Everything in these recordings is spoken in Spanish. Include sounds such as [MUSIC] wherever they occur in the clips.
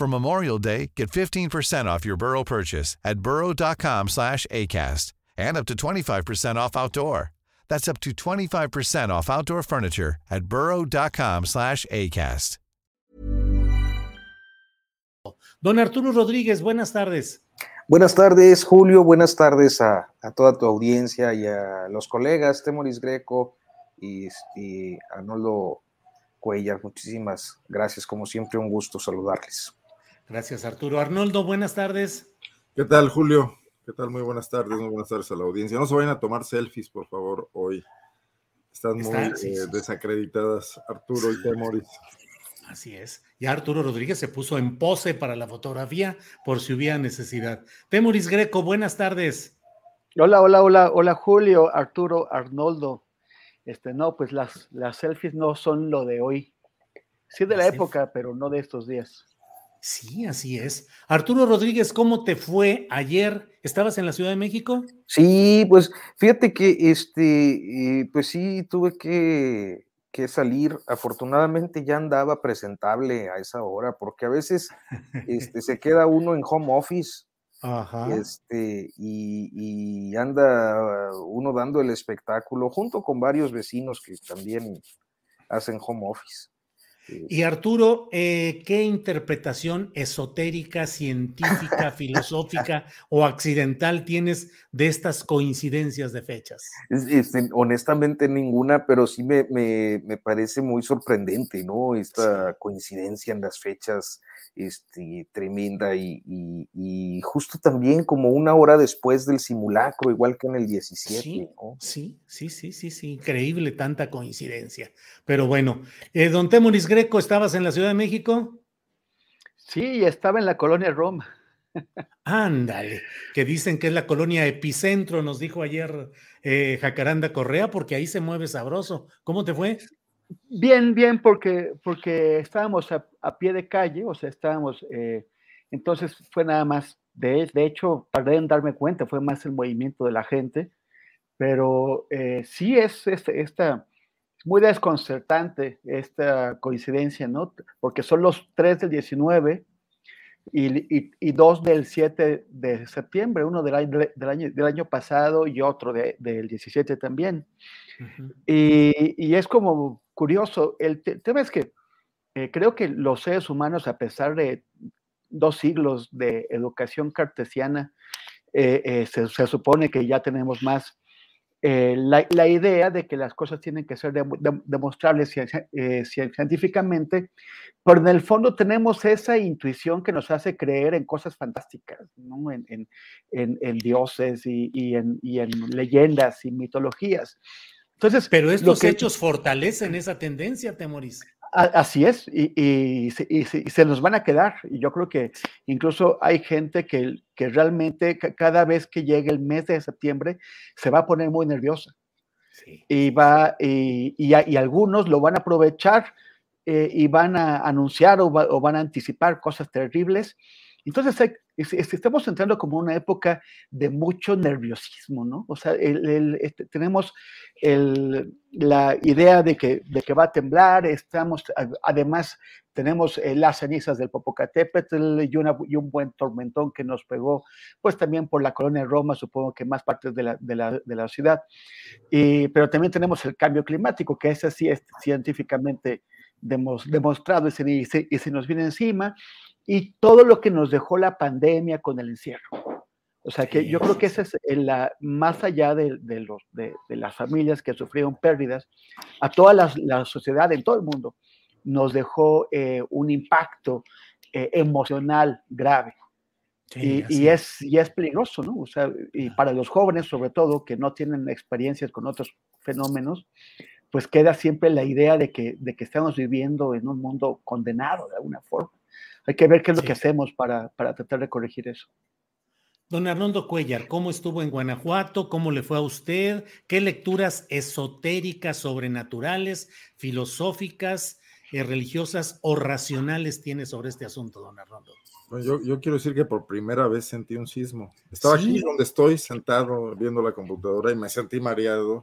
For Memorial Day, get 15% off your Burrow purchase at burrow.com slash ACAST and up to 25% off outdoor. That's up to 25% off outdoor furniture at burrow.com slash ACAST. Don Arturo Rodríguez, buenas tardes. Buenas tardes, Julio. Buenas tardes a, a toda tu audiencia y a los colegas, Temoris Greco y, y Arnoldo Cuellar. Muchísimas gracias. Como siempre, un gusto saludarles. Gracias, Arturo. Arnoldo, buenas tardes. ¿Qué tal, Julio? ¿Qué tal? Muy buenas tardes, muy buenas tardes a la audiencia. No se vayan a tomar selfies, por favor, hoy. Están muy sí, eh, desacreditadas, Arturo y Temoris. Así es. Ya Arturo Rodríguez se puso en pose para la fotografía por si hubiera necesidad. Temuris Greco, buenas tardes. Hola, hola, hola, hola Julio, Arturo, Arnoldo. Este, no, pues las, las selfies no son lo de hoy. Sí de la época, pero no de estos días. Sí, así es. Arturo Rodríguez, ¿cómo te fue ayer? ¿Estabas en la Ciudad de México? Sí, pues fíjate que este, eh, pues sí, tuve que, que salir. Afortunadamente ya andaba presentable a esa hora, porque a veces este, se [LAUGHS] queda uno en home office Ajá. este, y, y anda uno dando el espectáculo junto con varios vecinos que también hacen home office. Y Arturo, eh, ¿qué interpretación esotérica, científica, [LAUGHS] filosófica o accidental tienes de estas coincidencias de fechas? Es- este, honestamente ninguna, pero sí me, me- me parece muy sorprendente, ¿no? Esta coincidencia en las fechas este, tremenda y, y- y justo también como una hora después del simulacro, igual que en el 17, Sí, ¿no? sí, sí, sí, sí, sí, increíble tanta coincidencia. Pero bueno, eh, don Temuris Greco, ¿estabas en la Ciudad de México? Sí, estaba en la colonia Roma. Ándale, que dicen que es la colonia epicentro, nos dijo ayer eh, Jacaranda Correa, porque ahí se mueve sabroso. ¿Cómo te fue? Bien, bien, porque, porque estábamos a, a pie de calle, o sea, estábamos, eh, entonces fue nada más, de, de hecho, tardé en darme cuenta, fue más el movimiento de la gente, pero eh, sí es este- esta, muy desconcertante esta coincidencia, ¿no? Porque son los tres del 19 y, y- y dos del 7 de septiembre, uno del año, del año, del año pasado y otro de- del 17 también. Ujú. Y, y es como curioso, el te- tema es que eh, creo que los seres humanos, a pesar de dos siglos de educación cartesiana, eh, eh, se, se supone que ya tenemos más la, la idea de que las cosas tienen que ser demo- dem- demostrables cien- cien- científicamente, pero en el fondo tenemos esa intuición que nos hace creer en cosas fantásticas, ¿no? en, en- en- dioses y, y en leyendas y mitologías. Entonces, Pero estos que- hechos fortalecen esa tendencia, Temoris. Así es, y, y se, y y se nos van a quedar. Y yo creo que incluso hay gente que, que realmente ca- cada vez que llegue el mes de septiembre se va a poner muy nerviosa. Sí. Y, va, y, y a- y algunos lo van a aprovechar eh, y van a anunciar o, va- o van a anticipar cosas terribles. Entonces, hay- es- es- estamos entrando como una época de mucho nerviosismo, ¿no? O sea, este, tenemos la idea de que, va a temblar, estamos, además, tenemos eh, las cenizas del Popocatépetl y, un buen tormentón que nos pegó, pues también por la colonia de Roma, supongo que más partes de la, ciudad. Pero también tenemos el cambio climático, que ese sí es científicamente demos- demostrado y se- y se nos viene encima. Y todo lo que nos dejó la pandemia con el encierro. O sea que yo creo que ese es la, más allá de, los, de, las familias que sufrieron pérdidas, a toda la, sociedad en todo el mundo nos dejó eh, un impacto eh, emocional grave. y, es, y es peligroso, ¿no? O sea, y para los jóvenes, sobre todo, que no tienen experiencias con otros fenómenos, pues queda siempre la idea de que, de que estamos viviendo en un mundo condenado de alguna forma. Hay que ver qué es lo que hacemos para, para tratar de corregir eso. Don Arnoldo Cuellar, ¿cómo estuvo en Guanajuato? ¿Cómo le fue a usted? ¿Qué lecturas esotéricas, sobrenaturales, filosóficas, eh, religiosas o racionales tiene sobre este asunto, don Arnoldo? yo, yo, quiero decir que por primera vez sentí un sismo. Estaba aquí donde estoy, sentado viendo la computadora y me sentí mareado.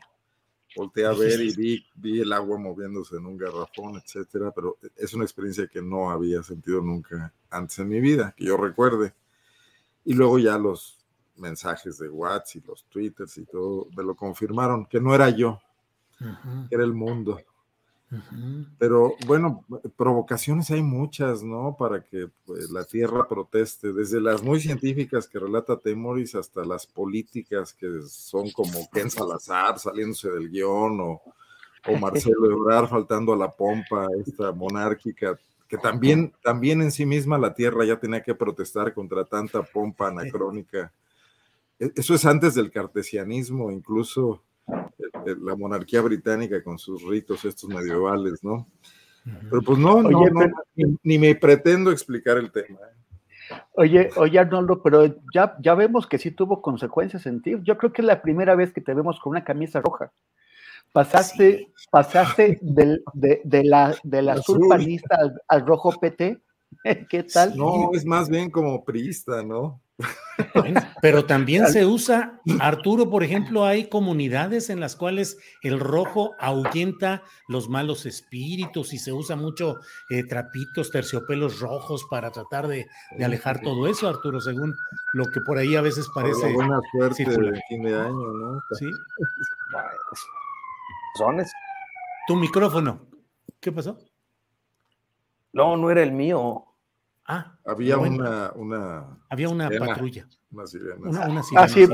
Volteé a ver y vi, vi el agua moviéndose en un garrafón, etcétera, pero es una experiencia que no había sentido nunca antes en mi vida, que yo recuerde. Y luego ya los mensajes de WhatsApp y los twitters y todo me lo confirmaron, que no era yo, que era el mundo. Pero bueno, provocaciones hay muchas, ¿no? Para que pues, la Tierra proteste, desde las muy científicas que relata Temoris hasta las políticas que son como Ken Salazar saliéndose del guion o, o Marcelo Ebrard faltando a la pompa, esta monárquica que también, también en sí misma la tierra ya tenía que protestar contra tanta pompa anacrónica. E, eso es antes del cartesianismo, incluso la monarquía británica con sus ritos estos medievales, ¿no? Pero pues no, ni, me pretendo explicar el tema. ¿eh? Oye, oye Arnoldo, pero ya, ya vemos que sí tuvo consecuencias en ti. Yo creo que es la primera vez que te vemos con una camisa roja. Pasaste, pasaste [LAUGHS] del, de, de, la, del azul, panista al, rojo PT. [LAUGHS] ¿Qué tal? No, es más bien como priista, ¿no? Pero también se usa, Arturo, por ejemplo, hay comunidades en las cuales el rojo ahuyenta los malos espíritus y se usa mucho eh, trapitos, terciopelos rojos para tratar de, alejar todo eso, Arturo, según lo que por ahí a veces parece. buena suerte de fin de año, ¿no? Sí. [LAUGHS] Tu micrófono. ¿Qué pasó? No, no era el mío. Ah, había una, una, había una patrulla. Una sirena. Una, sirena. Ah, sí,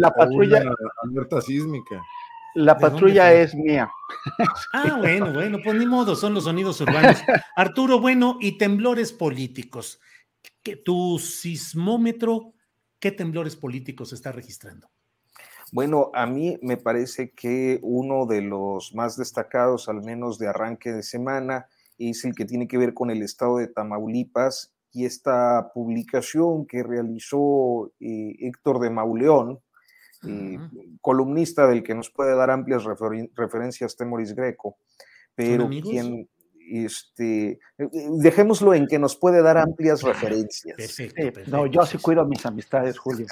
la patrulla. alerta sísmica. La patrulla es mía. Ah, bueno, bueno, pues ni modo, son los sonidos urbanos. [LAUGHS] Arturo, bueno, y temblores políticos. ¿Tu sismómetro, qué temblores políticos está registrando? Bueno, a mí me parece que uno de los más destacados, al menos de arranque de semana, es el que tiene que ver con el estado de Tamaulipas y esta publicación que realizó eh, Héctor de Mauleón, eh, columnista del que nos puede dar amplias referencias Temoris Greco, pero quien, este, eh, dejémoslo en que nos puede dar amplias referencias. No, yo sí cuido a mis amistades, Julio.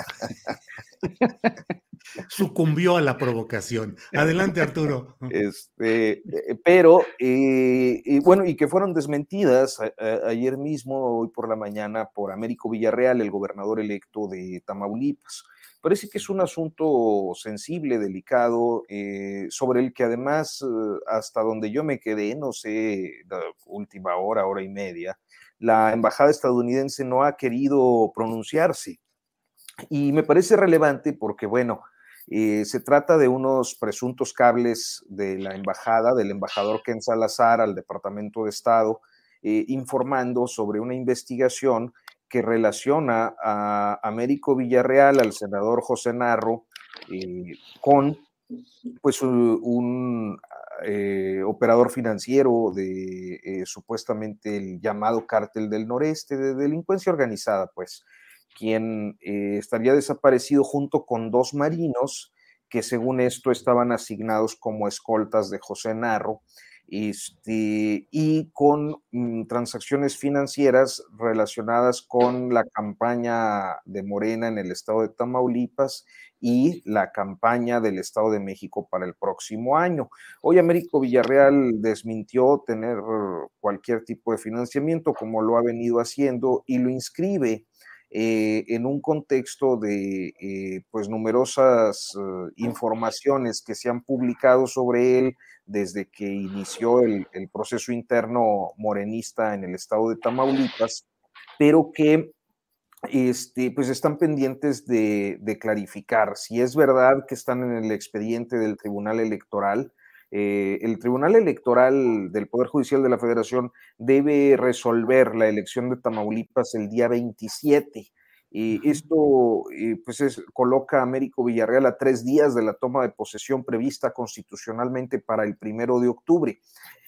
[LAUGHS] Sucumbió a la provocación. Adelante, Arturo. Este, eh, pero, y bueno, y que fueron desmentidas ayer mismo, hoy por la mañana, por Américo Villarreal, el gobernador electo de Tamaulipas. Parece que es un asunto sensible, delicado, eh, sobre el que además, eh, hasta donde yo me quedé, no sé, la última hora, hora y media, la embajada estadounidense no ha querido pronunciarse. Y me parece relevante porque, bueno, eh, se trata de unos presuntos cables de la embajada, del embajador Ken Salazar al Departamento de Estado, informando sobre una investigación que relaciona a Américo Villarreal, al senador José Narro, eh, con pues un, eh, operador financiero de eh, supuestamente el llamado cártel del noreste de delincuencia organizada, pues, quien estaría desaparecido junto con dos marinos que según esto estaban asignados como escoltas de José Narro este, y con mm, transacciones financieras relacionadas con la campaña de Morena en el estado de Tamaulipas y la campaña del Estado de México para el próximo año. Hoy Américo Villarreal desmintió tener cualquier tipo de financiamiento como lo ha venido haciendo y lo inscribe eh, en un contexto de eh, pues numerosas eh, informaciones que se han publicado sobre él desde que inició el, proceso interno morenista en el estado de Tamaulipas pero que este, pues están pendientes de, clarificar si es verdad que están en el expediente del Tribunal Electoral. Eh, el Tribunal Electoral del Poder Judicial de la Federación debe resolver la elección de Tamaulipas el día 27. Y esto eh, pues coloca a Américo Villarreal a tres días de la toma de posesión prevista constitucionalmente para el primero de octubre.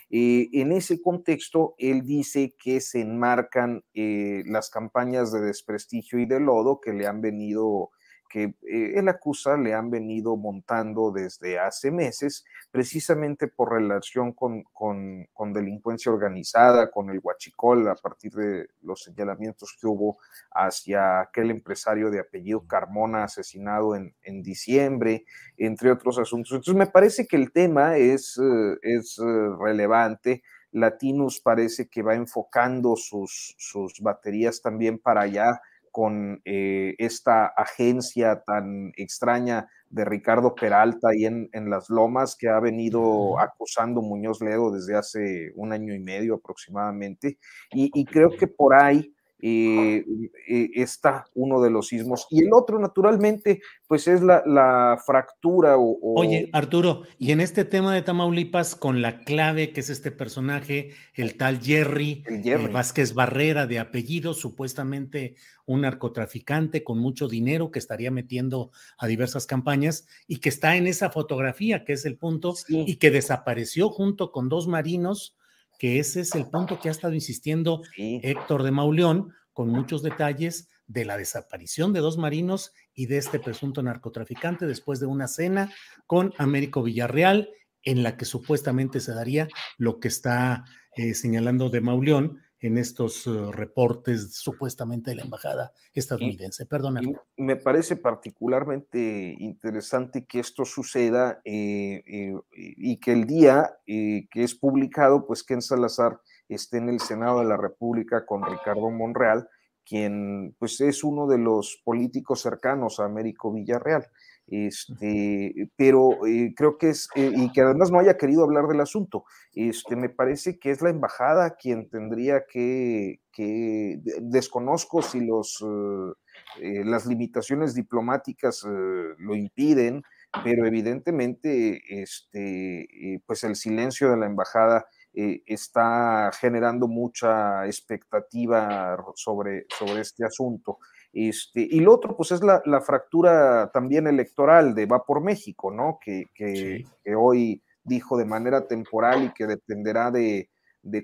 Eh, en ese contexto, él dice que se enmarcan eh, las campañas de desprestigio y de lodo que le han venido que eh, él acusa le han venido montando desde hace meses, precisamente por relación con, con, delincuencia organizada, con el huachicol, a partir de los señalamientos que hubo hacia aquel empresario de apellido Carmona asesinado en, en diciembre, entre otros asuntos. Entonces, me parece que el tema es, eh, es eh, relevante. Latinus parece que va enfocando sus, sus baterías también para allá con eh, esta agencia tan extraña de Ricardo Peralta ahí en, en, Las Lomas, que ha venido acusando Muñoz Ledo desde hace un año y medio aproximadamente. Y, y creo que por ahí eh, eh, está uno de los sismos. Y el otro, naturalmente, pues es la, fractura. O, Oye, Arturo, y en este tema de Tamaulipas, con la clave que es este personaje, el tal Jerry, eh, Vázquez Barrera, de apellido, supuestamente un narcotraficante con mucho dinero que estaría metiendo a diversas campañas y que está en esa fotografía, que es el punto, y que desapareció junto con dos marinos que ese es el punto que ha estado insistiendo Héctor de Mauleón con muchos detalles de la desaparición de dos marinos y de este presunto narcotraficante después de una cena con Américo Villarreal en la que supuestamente se daría lo que está eh, señalando de Mauleón, en estos eh, reportes supuestamente de la embajada estadounidense. Perdona. Me parece particularmente interesante que esto suceda eh, eh, y que el día que es publicado, pues Ken Salazar esté en el Senado de la República con Ricardo Monreal, quien pues es uno de los políticos cercanos a Américo Villarreal. Este, pero eh, creo que es, eh, y que además no haya querido hablar del asunto, este, me parece que es la embajada quien tendría que, que desconozco si los, eh, las limitaciones diplomáticas lo impiden, pero evidentemente este, pues el silencio de la embajada está generando mucha expectativa sobre, sobre este asunto. Este, y lo otro, pues es la, fractura también electoral de Va por México, ¿no? Que, que, hoy dijo de manera temporal y que dependerá de,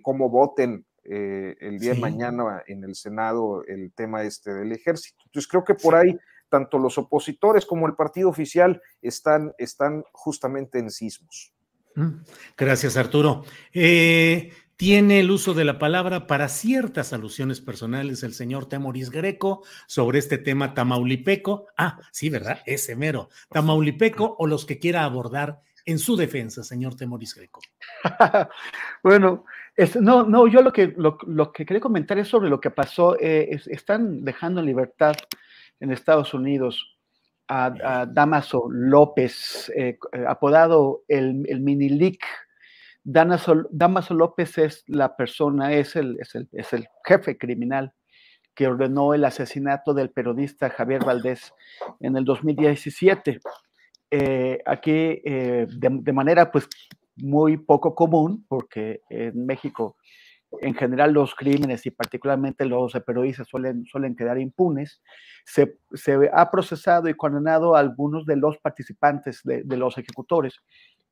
cómo voten eh, el día de mañana en el Senado el tema este del ejército. Entonces creo que por ahí tanto los opositores como el partido oficial están, están justamente en sismos. Mm, gracias, Arturo. Eh, tiene el uso de la palabra para ciertas alusiones personales el señor Temoris Greco sobre este tema tamaulipeco. Ah, sí, ¿verdad? Ese mero. Tamaulipeco o los que quiera abordar en su defensa, señor Temoris Greco. [LAUGHS] bueno, no, no, yo lo que, lo, que quería comentar es sobre lo que pasó. Eh, están dejando en libertad en Estados Unidos a, Damaso López, eh, apodado el, el mini Damaso López es la persona, es el, es el, es el jefe criminal que ordenó el asesinato del periodista Javier Valdés en el 2017. Eh, aquí, eh, de, manera pues muy poco común, porque en México en general los crímenes y particularmente los periodistas suelen, suelen quedar impunes, se, se, ha procesado y condenado a algunos de los participantes de, de los ejecutores,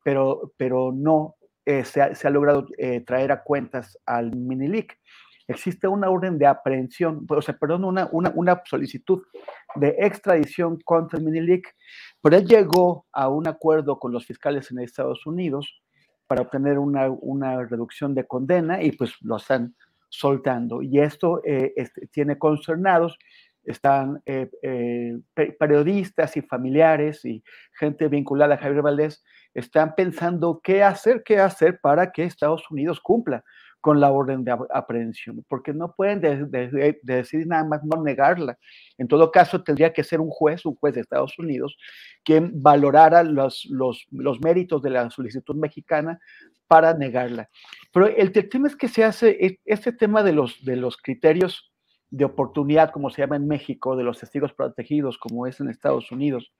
pero, pero no eh, se, ha, logrado eh, traer a cuentas al Minilic. Existe una orden de aprehensión, o sea, perdón, una, una, solicitud de extradición contra el Minilic, pero él llegó a un acuerdo con los fiscales en Estados Unidos para obtener una, reducción de condena y pues lo están soltando. Y esto eh, este, tiene concernados están periodistas y familiares y gente vinculada a Javier Valdés están pensando qué hacer, qué hacer para que Estados Unidos cumpla con la orden de aprehensión, porque no pueden decidir nada más no negarla. En todo caso, tendría que ser un juez, un juez de Estados Unidos, quien valorara los, los, los méritos de la solicitud mexicana para negarla. Pero el, tema es que se hace, e, este tema de los, de los criterios de oportunidad, como se llama en México, de los testigos protegidos, como es en Estados Unidos,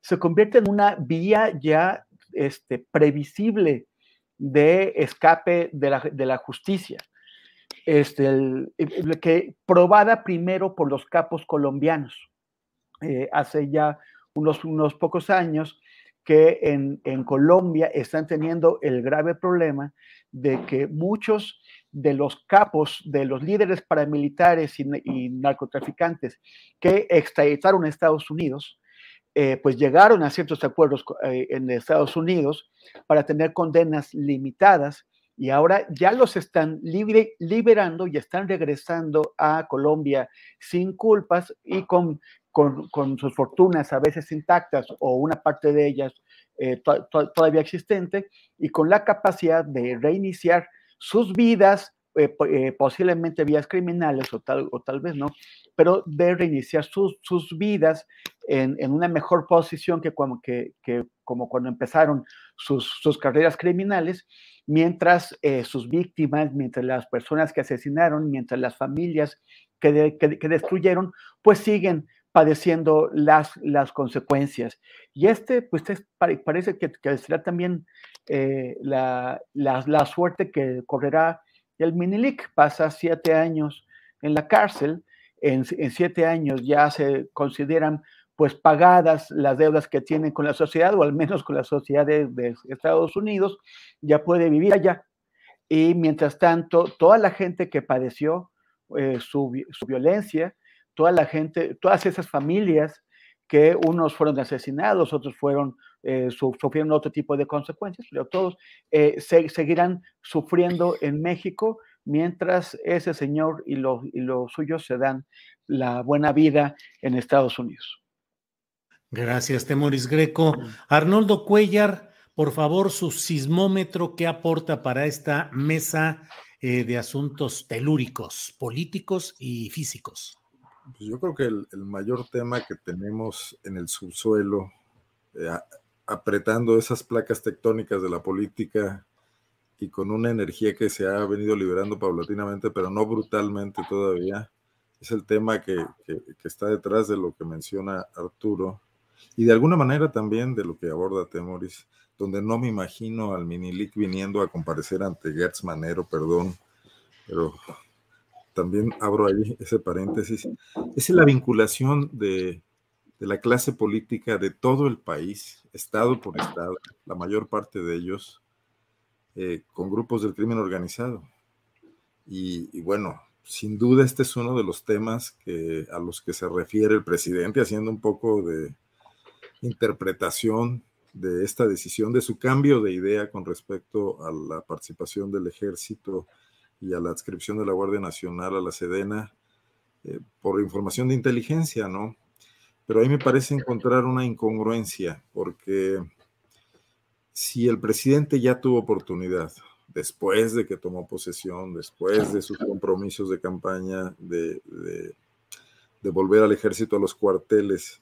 se convierte en una vía ya este, previsible de escape de la, de la justicia, este, que probada primero por los capos colombianos. Eh, hace ya unos, unos pocos años que en, en, Colombia están teniendo el grave problema de que muchos de los capos, de los líderes paramilitares y, narcotraficantes que extraditaron a Estados Unidos, eh, pues llegaron a ciertos acuerdos eh, en Estados Unidos para tener condenas limitadas y ahora ya los están liberando y están regresando a Colombia sin culpas y con, con, sus fortunas a veces intactas o una parte de ellas eh, todavía existente y con la capacidad de reiniciar sus vidas, eh, eh, posiblemente vías criminales o tal, o tal vez no, pero de reiniciar sus, sus vidas en, en, una mejor posición que, como, que, que como cuando empezaron sus, sus carreras criminales, mientras eh, sus víctimas, mientras las personas que asesinaron, mientras las familias que, que, destruyeron, pues siguen padeciendo las, las consecuencias. Y este, pues parece que, que será también la, la, la, suerte que correrá el Minilic pasa siete años en la cárcel, en, siete años ya se consideran pues pagadas las deudas que tienen con la sociedad, o al menos con la sociedad de, Estados Unidos, ya puede vivir allá. Y mientras tanto, toda la gente que padeció eh, su, su, violencia, toda la gente, todas esas familias que unos fueron asesinados, otros fueron, eh, sufrieron otro tipo de consecuencias, pero todos eh, seguirán sufriendo en México mientras ese señor y los y suyos se dan la buena vida en Estados Unidos. Gracias, Temoris Greco. Arnoldo Cuellar, por favor, su sismómetro, ¿qué aporta para esta mesa eh, de asuntos telúricos, políticos y físicos? Pues yo creo que el, mayor tema que tenemos en el subsuelo, eh, apretando esas placas tectónicas de la política y con una energía que se ha venido liberando paulatinamente, pero no brutalmente todavía, es el tema que, que, está detrás de lo que menciona Arturo y de alguna manera también de lo que aborda Temoris, donde no me imagino al Minilic viniendo a comparecer ante Gertz Manero, perdón, pero también abro ahí ese paréntesis, es la vinculación de, la clase política de todo el país, estado por estado, la mayor parte de ellos, eh, con grupos del crimen organizado. Y, bueno, sin duda este es uno de los temas que, a los que se refiere el presidente, haciendo un poco de interpretación de esta decisión, de su cambio de idea con respecto a la participación del ejército y a la adscripción de la Guardia Nacional a la Sedena eh, por información de inteligencia, ¿no? Pero ahí me parece encontrar una incongruencia, porque si el presidente ya tuvo oportunidad, después de que tomó posesión, después de sus compromisos de campaña, de, de, de volver al ejército a los cuarteles,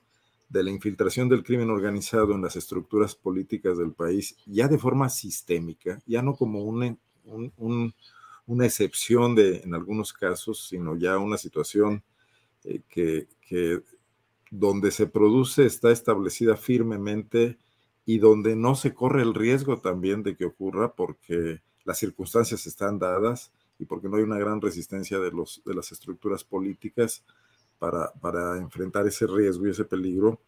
de la infiltración del crimen organizado en las estructuras políticas del país, ya de forma sistémica, ya no como un, un, una excepción de, en algunos casos, sino ya una situación eh, que, que, donde se produce está establecida firmemente y donde no se corre el riesgo también de que ocurra porque las circunstancias están dadas y porque no hay una gran resistencia de, los, de las estructuras políticas para, para enfrentar ese riesgo y ese peligro.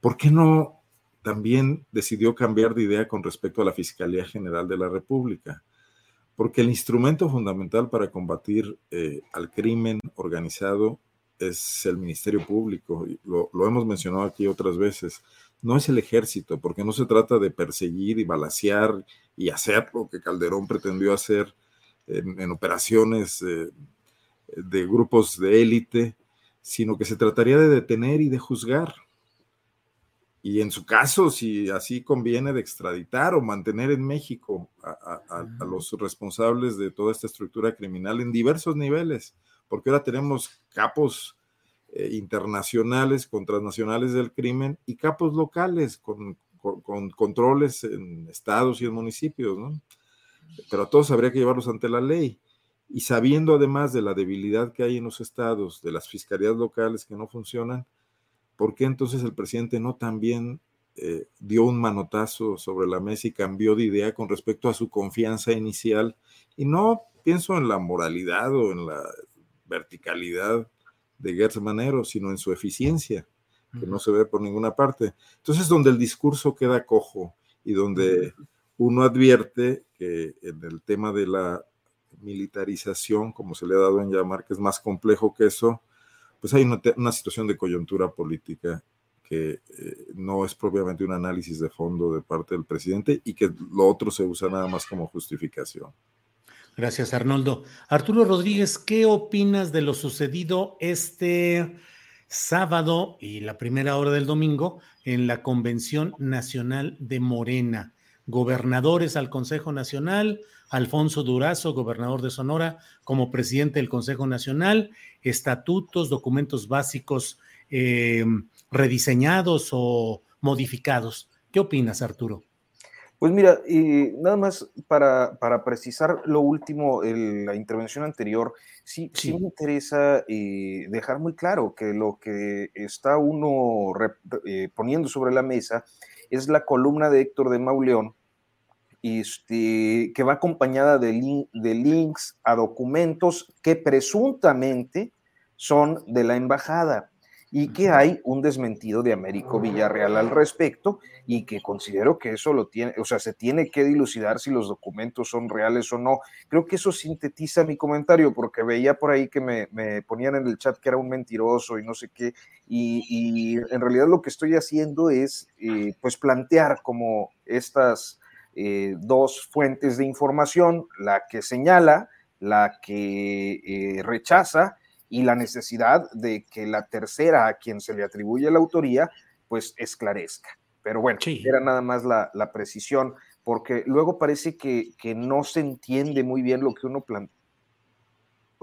¿Por qué no también decidió cambiar de idea con respecto a la Fiscalía General de la República? Porque el instrumento fundamental para combatir eh, al crimen organizado es el Ministerio Público. Lo, lo, hemos mencionado aquí otras veces. No es el ejército, porque no se trata de perseguir y balasear y hacer lo que Calderón pretendió hacer en, operaciones eh, de grupos de élite, sino que se trataría de detener y de juzgar y en su caso, si así conviene, de extraditar o mantener en México a, los responsables de toda esta estructura criminal en diversos niveles, porque ahora tenemos capos eh, internacionales con transnacionales del crimen y capos locales con, con, controles en estados y en municipios, ¿no? Pero a todos habría que llevarlos ante la ley. y sabiendo además de la debilidad que hay en los estados, de las fiscalías locales que no funcionan, ¿por qué entonces el presidente no también eh, dio un manotazo sobre la mesa y cambió de idea con respecto a su confianza inicial? Y no pienso en la moralidad o en la verticalidad de Gertz Manero, sino en su eficiencia, que no se ve por ninguna parte. Entonces, donde el discurso queda cojo y donde uno advierte que en el tema de la militarización, como se le ha dado en llamar, que es más complejo que eso, pues hay una, situación de coyuntura política que eh, no es propiamente un análisis de fondo de parte del presidente y que lo otro se usa nada más como justificación. Gracias, Arnoldo. Arturo Rodríguez, ¿qué opinas de lo sucedido este sábado y la primera hora del domingo en la Convención Nacional de Morena? Gobernadores al Consejo Nacional, Alfonso Durazo, gobernador de Sonora, como presidente del Consejo Nacional, estatutos, documentos básicos eh, rediseñados o modificados. ¿Qué opinas, Arturo? Pues mira, nada más para, precisar lo último, la intervención anterior, sí, sí. me interesa eh, dejar muy claro que lo que está uno eh, poniendo sobre la mesa es la columna de Héctor de Mauleón, este, que va acompañada de, de links a documentos que presuntamente son de la embajada y que hay un desmentido de Américo Villarreal al respecto y que considero que eso lo tiene, o sea, se tiene que dilucidar si los documentos son reales o no. Creo que eso sintetiza mi comentario porque veía por ahí que me, ponían en el chat que era un mentiroso y no sé qué, y, en realidad lo que estoy haciendo es eh, pues plantear como estas eh, dos fuentes de información, la que señala, la que eh, rechaza, y la necesidad de que la tercera a quien se le atribuye la autoría, pues esclarezca. Pero bueno, era nada más la, precisión, porque luego parece que, que, no se entiende muy bien lo que uno plantea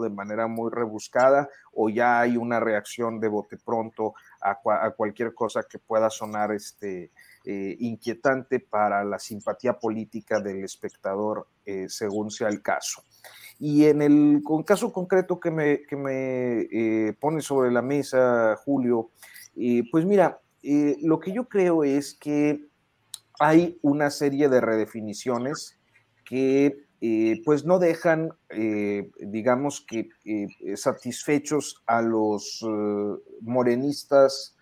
de manera muy rebuscada o ya hay una reacción de bote pronto a, cualquier cosa que pueda sonar este, eh, inquietante para la simpatía política del espectador eh, según sea el caso. Y en el caso concreto que me, que me eh, pone sobre la mesa, Julio, eh, pues mira, eh, lo que yo creo es que hay una serie de redefiniciones que pues no dejan, digamos que, satisfechos a los morenistas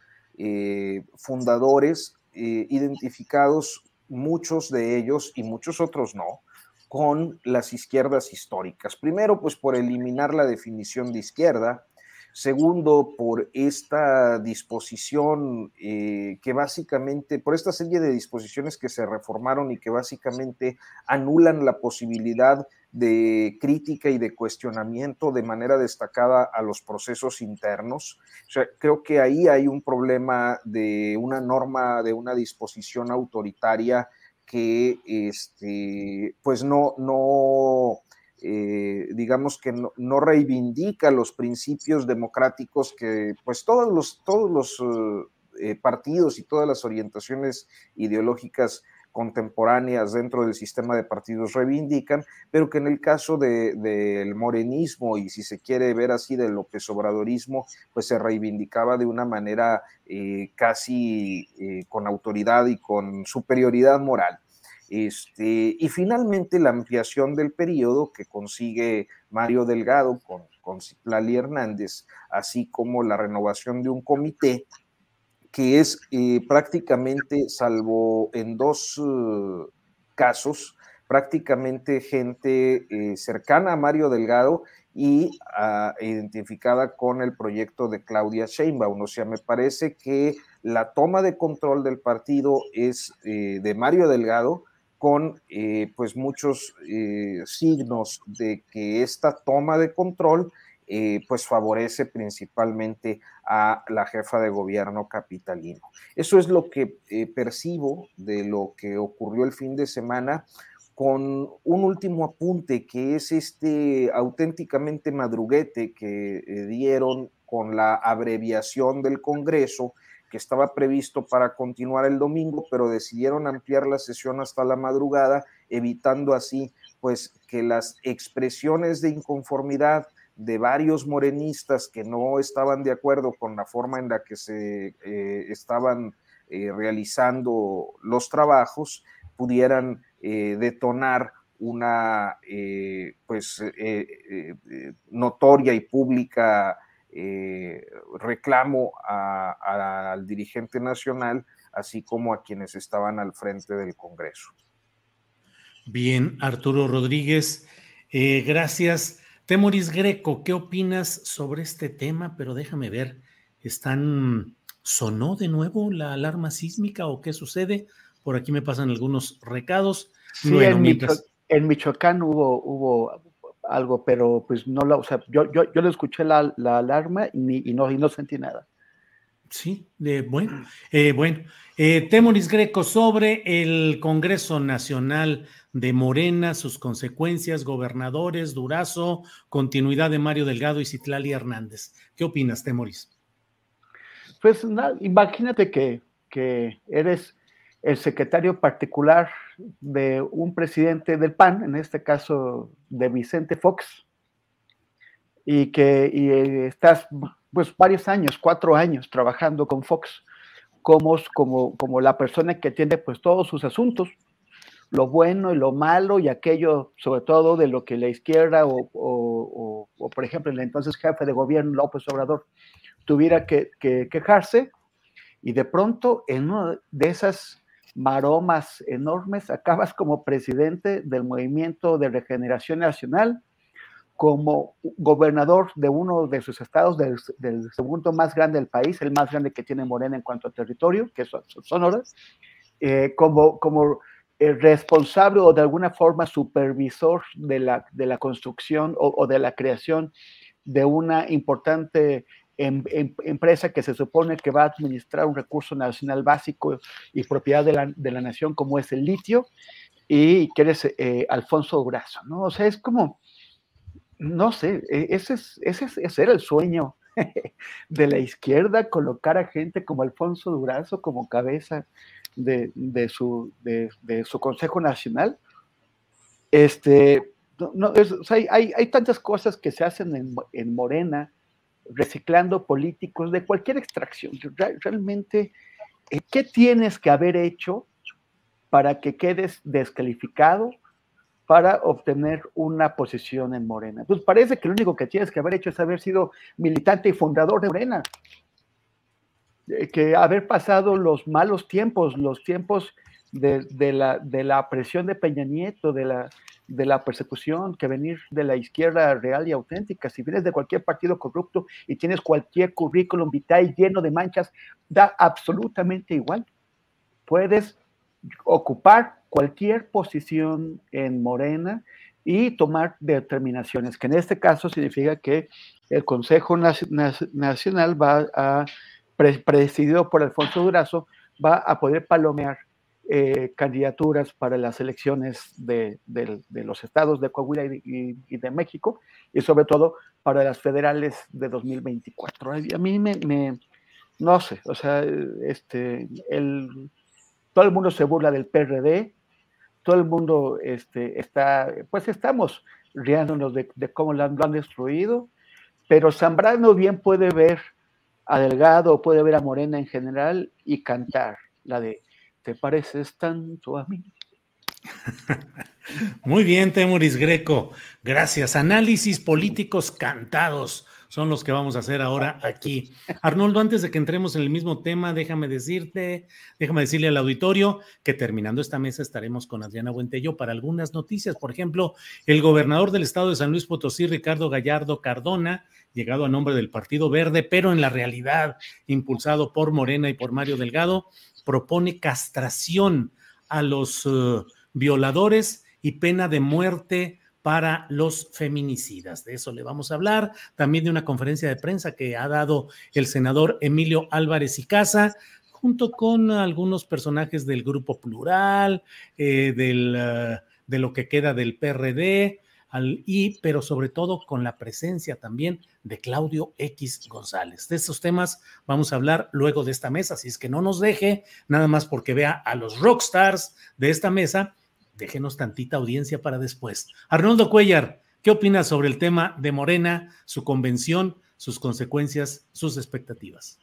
fundadores, identificados muchos de ellos y muchos otros no, con las izquierdas históricas. Primero, pues por eliminar la definición de izquierda. Segundo, por esta disposición eh, que básicamente, por esta serie de disposiciones que se reformaron y que básicamente anulan la posibilidad de crítica y de cuestionamiento de manera destacada a los procesos internos. O sea, creo que ahí hay un problema de una norma, de una disposición autoritaria que este, pues no, no eh, digamos que no, reivindica los principios democráticos que pues todos los, todos los eh, partidos y todas las orientaciones ideológicas contemporáneas dentro del sistema de partidos reivindican, pero que en el caso del morenismo y si se quiere ver así del López Obradorismo, pues se reivindicaba de una manera eh, casi eh, con autoridad y con superioridad moral. Este, y finalmente la ampliación del periodo que consigue Mario Delgado con, con Hernández, así como la renovación de un comité que es eh, prácticamente, salvo en dos uh, casos, prácticamente gente eh, cercana a Mario Delgado y ah, identificada con el proyecto de Claudia Sheinbaum. O sea, me parece que la toma de control del partido es eh, de Mario Delgado con pues muchos signos de que esta toma de control eh, pues favorece principalmente a la jefa de gobierno capitalino. Eso es lo que eh, percibo de lo que ocurrió el fin de semana con un último apunte que es este auténticamente madruguete que eh, dieron con la abreviación del Congreso que estaba previsto para continuar el domingo, pero decidieron ampliar la sesión hasta la madrugada, evitando así pues que las expresiones de inconformidad de varios morenistas que no estaban de acuerdo con la forma en la que se eh, estaban eh, realizando los trabajos pudieran eh, detonar una pues notoria y pública reclamo al dirigente nacional así como a quienes estaban al frente del Congreso. Bien, Arturo Rodríguez, gracias. Temoris Greco, ¿qué opinas sobre este tema? Pero déjame ver, ¿están, sonó de nuevo la alarma sísmica o qué sucede? Por aquí me pasan algunos recados. en, Michoacán hubo, hubo algo, pero pues no lo, o sea, yo, yo, yo le escuché la, alarma y, no, y no sentí nada. Sí, bueno, eh, bueno. Eh, Temoris Greco sobre el Congreso Nacional de Morena, sus consecuencias, gobernadores, Durazo, continuidad de Mario Delgado y Citlali Hernández. ¿Qué opinas, Temoris? Pues imagínate que, que eres el secretario particular de un presidente del PAN, en este caso de Vicente Fox, y que y eh, estás pues varios años, cuatro años trabajando con Fox como, como, como la persona que atiende pues todos sus asuntos, lo bueno y lo malo y aquello sobre todo de lo que la izquierda o, o, por ejemplo el entonces jefe de gobierno López Obrador tuviera que, que quejarse y de pronto en una de esas maromas enormes acabas como presidente del movimiento de regeneración nacional como gobernador de uno de sus estados, del, segundo más grande del país, el más grande que tiene Morena en cuanto a territorio, que es Sonora, eh, como, como responsable o de alguna forma supervisor de la, de la construcción o, de la creación de una importante em, em, empresa que se supone que va a administrar un recurso nacional básico y propiedad de la, de la nación como es el litio, y que eres eh, Alfonso Durazo, ¿no? O sea, es como no sé, e, ese, es, ese, ese era el sueño [LAUGHS] de la izquierda, colocar a gente como Alfonso Durazo como cabeza de, su, de, su Consejo Nacional. Este, no, hay, hay, tantas cosas que se hacen en, en, Morena, reciclando políticos de cualquier extracción. Realmente, eh, ¿qué tienes que haber hecho para que quedes descalificado? Para obtener una posición en Morena. Pues parece que lo único que tienes que haber hecho es haber sido militante y fundador de Morena, eh, que haber pasado los malos tiempos, los tiempos de, la, de la, presión de Peña Nieto, de la, de la persecución, que venir de la izquierda real y auténtica. Si vienes de cualquier partido corrupto y tienes cualquier currículum vitae lleno de manchas, da absolutamente igual. Puedes ocupar cualquier posición en Morena y tomar determinaciones, que en este caso significa que el Consejo Nacional va a, presidido por Alfonso Durazo, va a poder palomear eh, candidaturas para las elecciones de, los estados de Coahuila y, de México, y sobre todo para las federales de 2024. A mí me, me no sé, o sea, este, el, todo el mundo se burla del PRD, todo el mundo este, está, pues estamos riéndonos de, cómo lo han, destruido, pero Zambrano bien puede ver a Delgado, puede ver a Morena en general y cantar la de ¿Te pareces tanto a mí? [LAUGHS] Muy bien, Temuris Greco. Gracias. Análisis políticos cantados son los que vamos a hacer ahora aquí. Arnoldo, antes de que entremos en el mismo tema, déjame decirte, déjame decirle al auditorio que terminando esta mesa estaremos con Adriana Buentello para algunas noticias. Por ejemplo, el gobernador del estado de San Luis Potosí, Ricardo Gallardo Cardona, llegado a nombre del Partido Verde, pero en la realidad impulsado por Morena y por Mario Delgado, propone castración a los eh, violadores y pena de muerte para los feminicidas. De eso le vamos a hablar. También de una conferencia de prensa que ha dado el senador Emilio Álvarez y Casa, junto con algunos personajes del Grupo Plural, eh, del, eh, de lo que queda del PRD, y, pero sobre todo con la presencia también de Claudio X González. De estos temas vamos a hablar luego de esta mesa, así es que no nos deje, nada más porque vea a los rockstars de esta mesa déjenos tantita audiencia para después. Arnoldo Cuellar, ¿qué opinas sobre el tema de Morena, su convención, sus consecuencias, sus expectativas?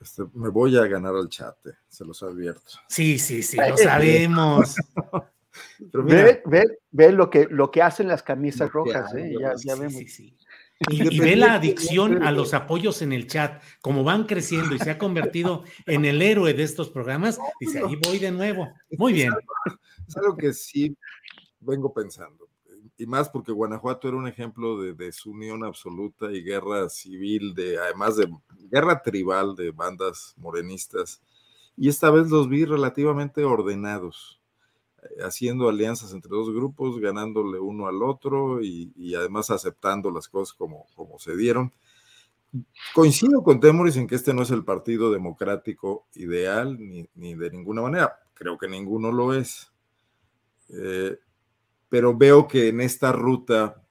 Este, me voy a ganar al chat, eh, se los advierto. Sí, sí, sí, lo sabemos. [LAUGHS] ve, ve, lo, que, lo que hacen las camisas rojas, eh, ya, ya vemos. Sí, sí. Y, ve la adicción a los apoyos en el chat, como van creciendo y se ha [LAUGHS] convertido en el héroe de estos programas, dice, ahí voy de nuevo. Muy bien. Es algo que sí vengo pensando, y más porque Guanajuato era un ejemplo de desunión absoluta y guerra civil, de además de guerra tribal de bandas morenistas, y esta vez los vi relativamente ordenados haciendo alianzas entre dos grupos, ganándole uno al otro y, además aceptando las cosas como, como se dieron. Coincido con Temoris en que este no es el partido democrático ideal ni, ni de ninguna manera. Creo que ninguno lo es. Eh, pero veo que en esta ruta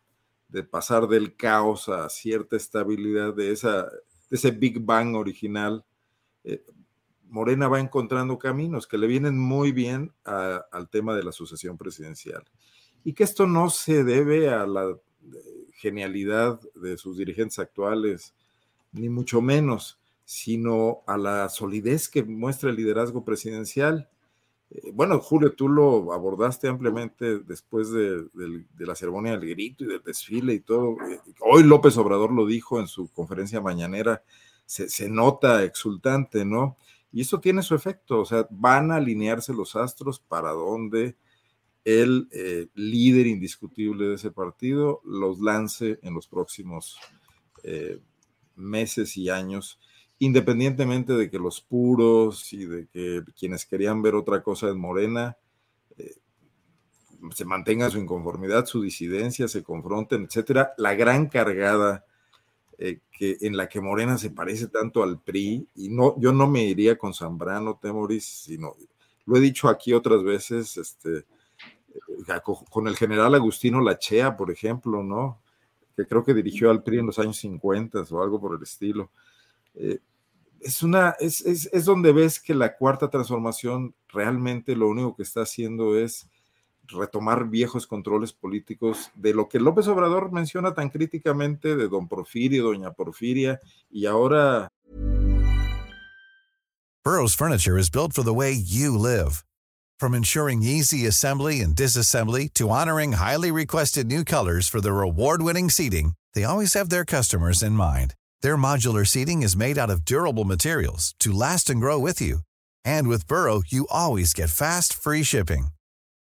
de pasar del caos a cierta estabilidad de, esa, ese Big Bang original, eh, Morena va encontrando caminos que le vienen muy bien al tema de la sucesión presidencial. Y que esto no se debe a la eh, genialidad de sus dirigentes actuales, ni mucho menos, sino a la solidez que muestra el liderazgo presidencial. Eh, bueno, Julio, tú lo abordaste ampliamente después de, la ceremonia del grito y del desfile y todo. Eh, hoy López Obrador lo dijo en su conferencia mañanera, se, se nota exultante, ¿no? Y eso tiene su efecto, o sea, van a alinearse los astros para donde el eh, líder indiscutible de ese partido los lance en los próximos eh, meses y años, independientemente de que los puros y de que quienes querían ver otra cosa en Morena eh, se mantengan su inconformidad, su disidencia, se confronten, etcétera. La gran cargada que, en la que Morena se parece tanto al PRI, y no, yo no me iría con Zambrano, Temoris, sino, lo he dicho aquí otras veces, este, eh, con el general Agustino Lachea, por ejemplo, ¿no? Que creo que dirigió al PRI en los años 50 o algo por el estilo. Eh, es una, es, es, es donde ves que la cuarta transformación realmente lo único que está haciendo es retomar viejos controles políticos de lo que López Obrador menciona tan críticamente de don Porfirio, doña Porfiria y ahora. Burroughs Furniture is built for the way you live. From ensuring easy assembly and disassembly to honoring highly requested new colors for their award-winning seating, they always have their customers in mind. Their modular seating is made out of durable materials to last and grow with you. And with Burrow, you always get fast, free shipping.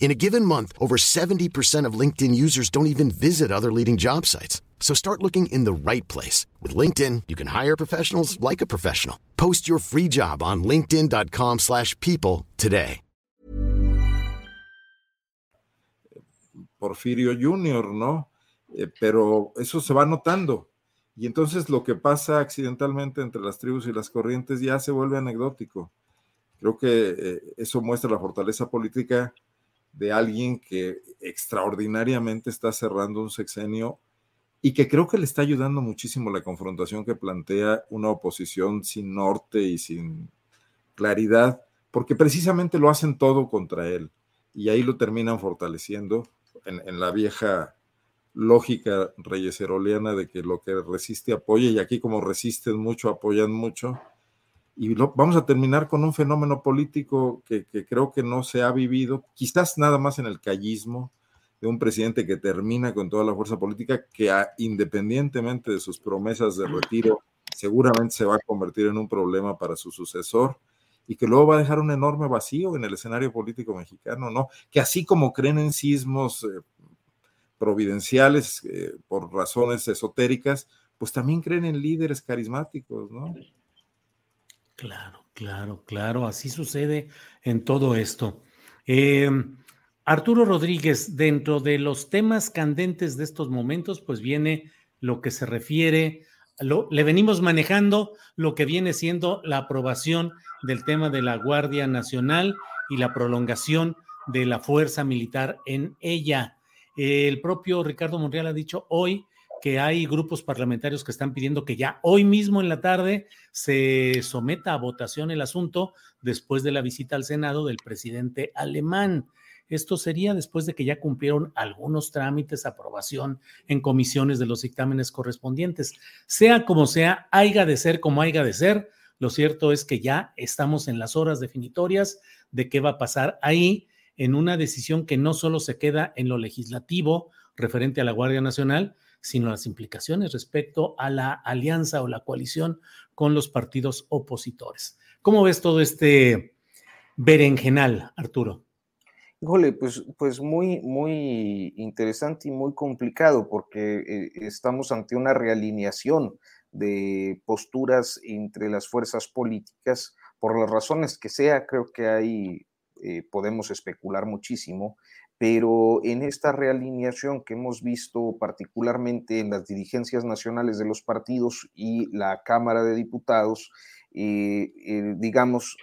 In a given month, over 70% of LinkedIn users don't even visit other leading job sites. So start looking in the right place. With LinkedIn, you can hire professionals like a professional. Post your free job on linkedin.com slash people today. Porfirio Jr., ¿no? Eh, pero eso se va notando. Y entonces lo que pasa accidentalmente entre las tribus y las corrientes ya se vuelve anecdótico. Creo que eh, eso muestra la fortaleza política de alguien que extraordinariamente está cerrando un sexenio y que creo que le está ayudando muchísimo la confrontación que plantea una oposición sin norte y sin claridad, porque precisamente lo hacen todo contra él y ahí lo terminan fortaleciendo en, la vieja lógica reyeseroleana de que lo que resiste apoya y aquí como resisten mucho, apoyan mucho y vamos a terminar con un fenómeno político que, creo que no se ha vivido, quizás nada más en el callismo de un presidente que termina con toda la fuerza política, que independientemente de sus promesas de retiro, seguramente se va a convertir en un problema para su sucesor y que luego va a dejar un enorme vacío en el escenario político mexicano, ¿no? Que así como creen en sismos eh, providenciales eh, por razones esotéricas, pues también creen en líderes carismáticos, ¿no? Claro, claro, claro, así sucede en todo esto. Em, Arturo Rodríguez, dentro de los temas candentes de estos momentos, pues viene lo que se refiere, lo, le venimos manejando lo que viene siendo la aprobación del tema de la Guardia Nacional y la prolongación de la fuerza militar en ella. El propio Ricardo Monreal ha dicho hoy que hay grupos parlamentarios que están pidiendo que ya hoy mismo en la tarde se someta a votación el asunto después de la visita al Senado del presidente alemán. Esto sería después de que ya cumplieron algunos trámites, aprobación en comisiones de los dictámenes correspondientes. Sea como sea, haya de ser como haya de ser, lo cierto es que ya estamos en las horas definitorias de qué va a pasar ahí en una decisión que no solo se queda en lo legislativo referente a la Guardia Nacional, sino las implicaciones respecto a la alianza o la coalición con los partidos opositores. ¿Cómo ves todo este berenjenal, Arturo? Híjole, pues, pues muy, muy interesante y muy complicado porque eh, estamos ante una realineación de posturas entre las fuerzas políticas, por las razones que sea, creo que ahí eh, podemos especular muchísimo, pero en esta realineación que hemos visto particularmente en las dirigencias nacionales de los partidos y la Cámara de Diputados, eh, eh, digamos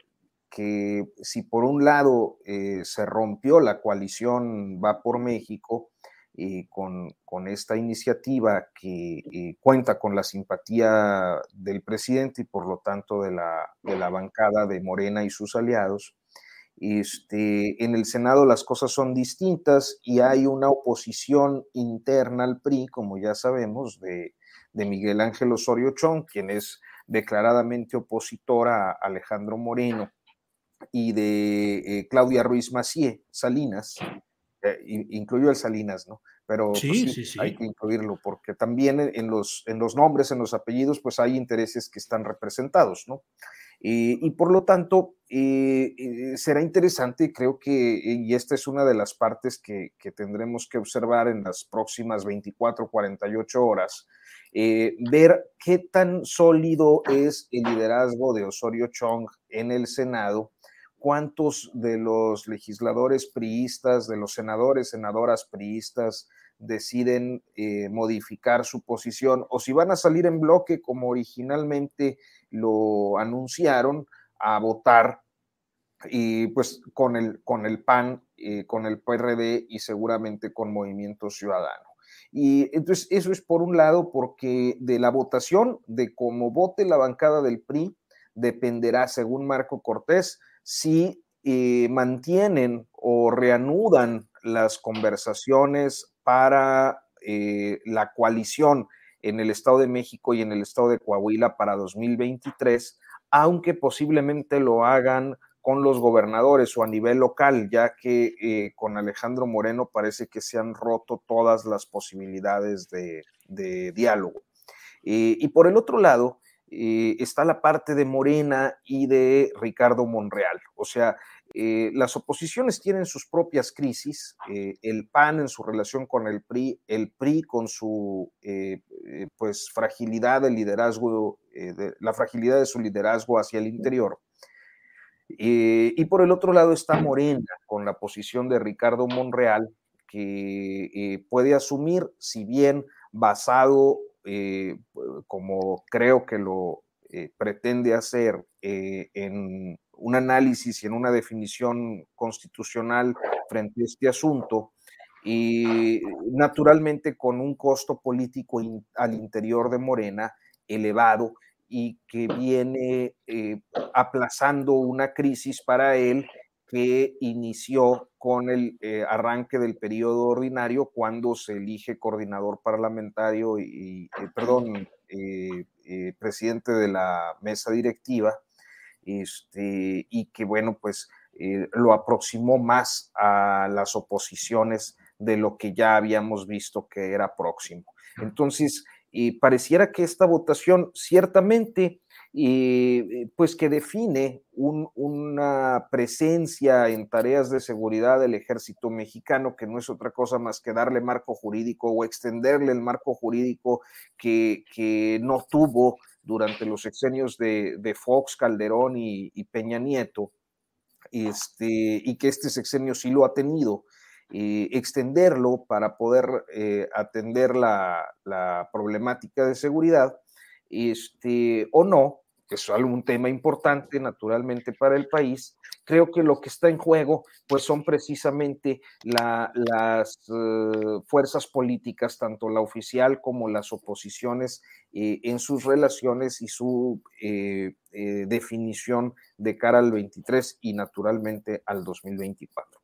que si por un lado eh, se rompió la coalición Va por México, con, con, esta iniciativa que cuenta con la simpatía del presidente y por lo tanto de la, de la bancada de Morena y sus aliados, este, en el Senado las cosas son distintas y hay una oposición interna al PRI, como ya sabemos, de, Miguel Ángel Osorio Chong, quien es declaradamente opositor a Alejandro Moreno, y de eh, Claudia Ruiz Macié, Salinas, eh, incluyó el Salinas, ¿no? Pero pues, sí, hay que incluirlo, porque también en los, en los nombres, en los apellidos, pues hay intereses que están representados, ¿no? Eh, y por lo tanto, eh, eh, será interesante, creo que, y esta es una de las partes que, tendremos que observar en las próximas 24, 48 horas, ver qué tan sólido es el liderazgo de Osorio Chong en el Senado, cuántos de los legisladores priistas, de los senadores, senadoras priistas, deciden modificar su posición o si van a salir en bloque como originalmente lo anunciaron a votar y pues con el, con el PAN, eh, con el PRD y seguramente con Movimiento Ciudadano. Y entonces eso es por un lado porque de la votación, de cómo vote la bancada del PRI, dependerá, según Marco Cortés, si eh, mantienen o reanudan las conversaciones para eh, la coalición en el Estado de México y en el Estado de Coahuila para 2023, aunque posiblemente lo hagan con los gobernadores o a nivel local, ya que eh, con Alejandro Moreno parece que se han roto todas las posibilidades de, diálogo. Eh, y por el otro lado, está la parte de Morena y de Ricardo Monreal. O sea, eh, las oposiciones tienen sus propias crisis, eh, el PAN en su relación con el PRI, el PRI con su pues fragilidad de liderazgo, la fragilidad de su liderazgo hacia el interior. y por el otro lado está Morena con la posición de Ricardo Monreal, que puede asumir, si bien basado eh, como creo que lo eh, pretende hacer eh, en un análisis y en una definición constitucional frente a este asunto, y naturalmente con un costo político al interior de Morena elevado y que viene aplazando una crisis para él que inició con el eh, arranque del periodo ordinario cuando se elige coordinador parlamentario y, eh, perdón, eh, presidente de la mesa directiva, este, y que bueno, pues lo aproximó más a las oposiciones de lo que ya habíamos visto que era próximo. Entonces, pareciera que esta votación ciertamente y pues que define una presencia en tareas de seguridad del ejército mexicano, que no es otra cosa más que darle marco jurídico o extenderle el marco jurídico que, que no tuvo durante los sexenios de, de Fox, Calderón y, Peña Nieto, este, y que este sexenio sí lo ha tenido. extenderlo para poder atender la, la, problemática de seguridad, este, o no, que es un tema importante naturalmente para el país, creo que lo que está en juego pues son precisamente las eh, fuerzas políticas, tanto la oficial como las oposiciones, eh, en sus relaciones y su eh, definición de cara al 23 y naturalmente al 2024.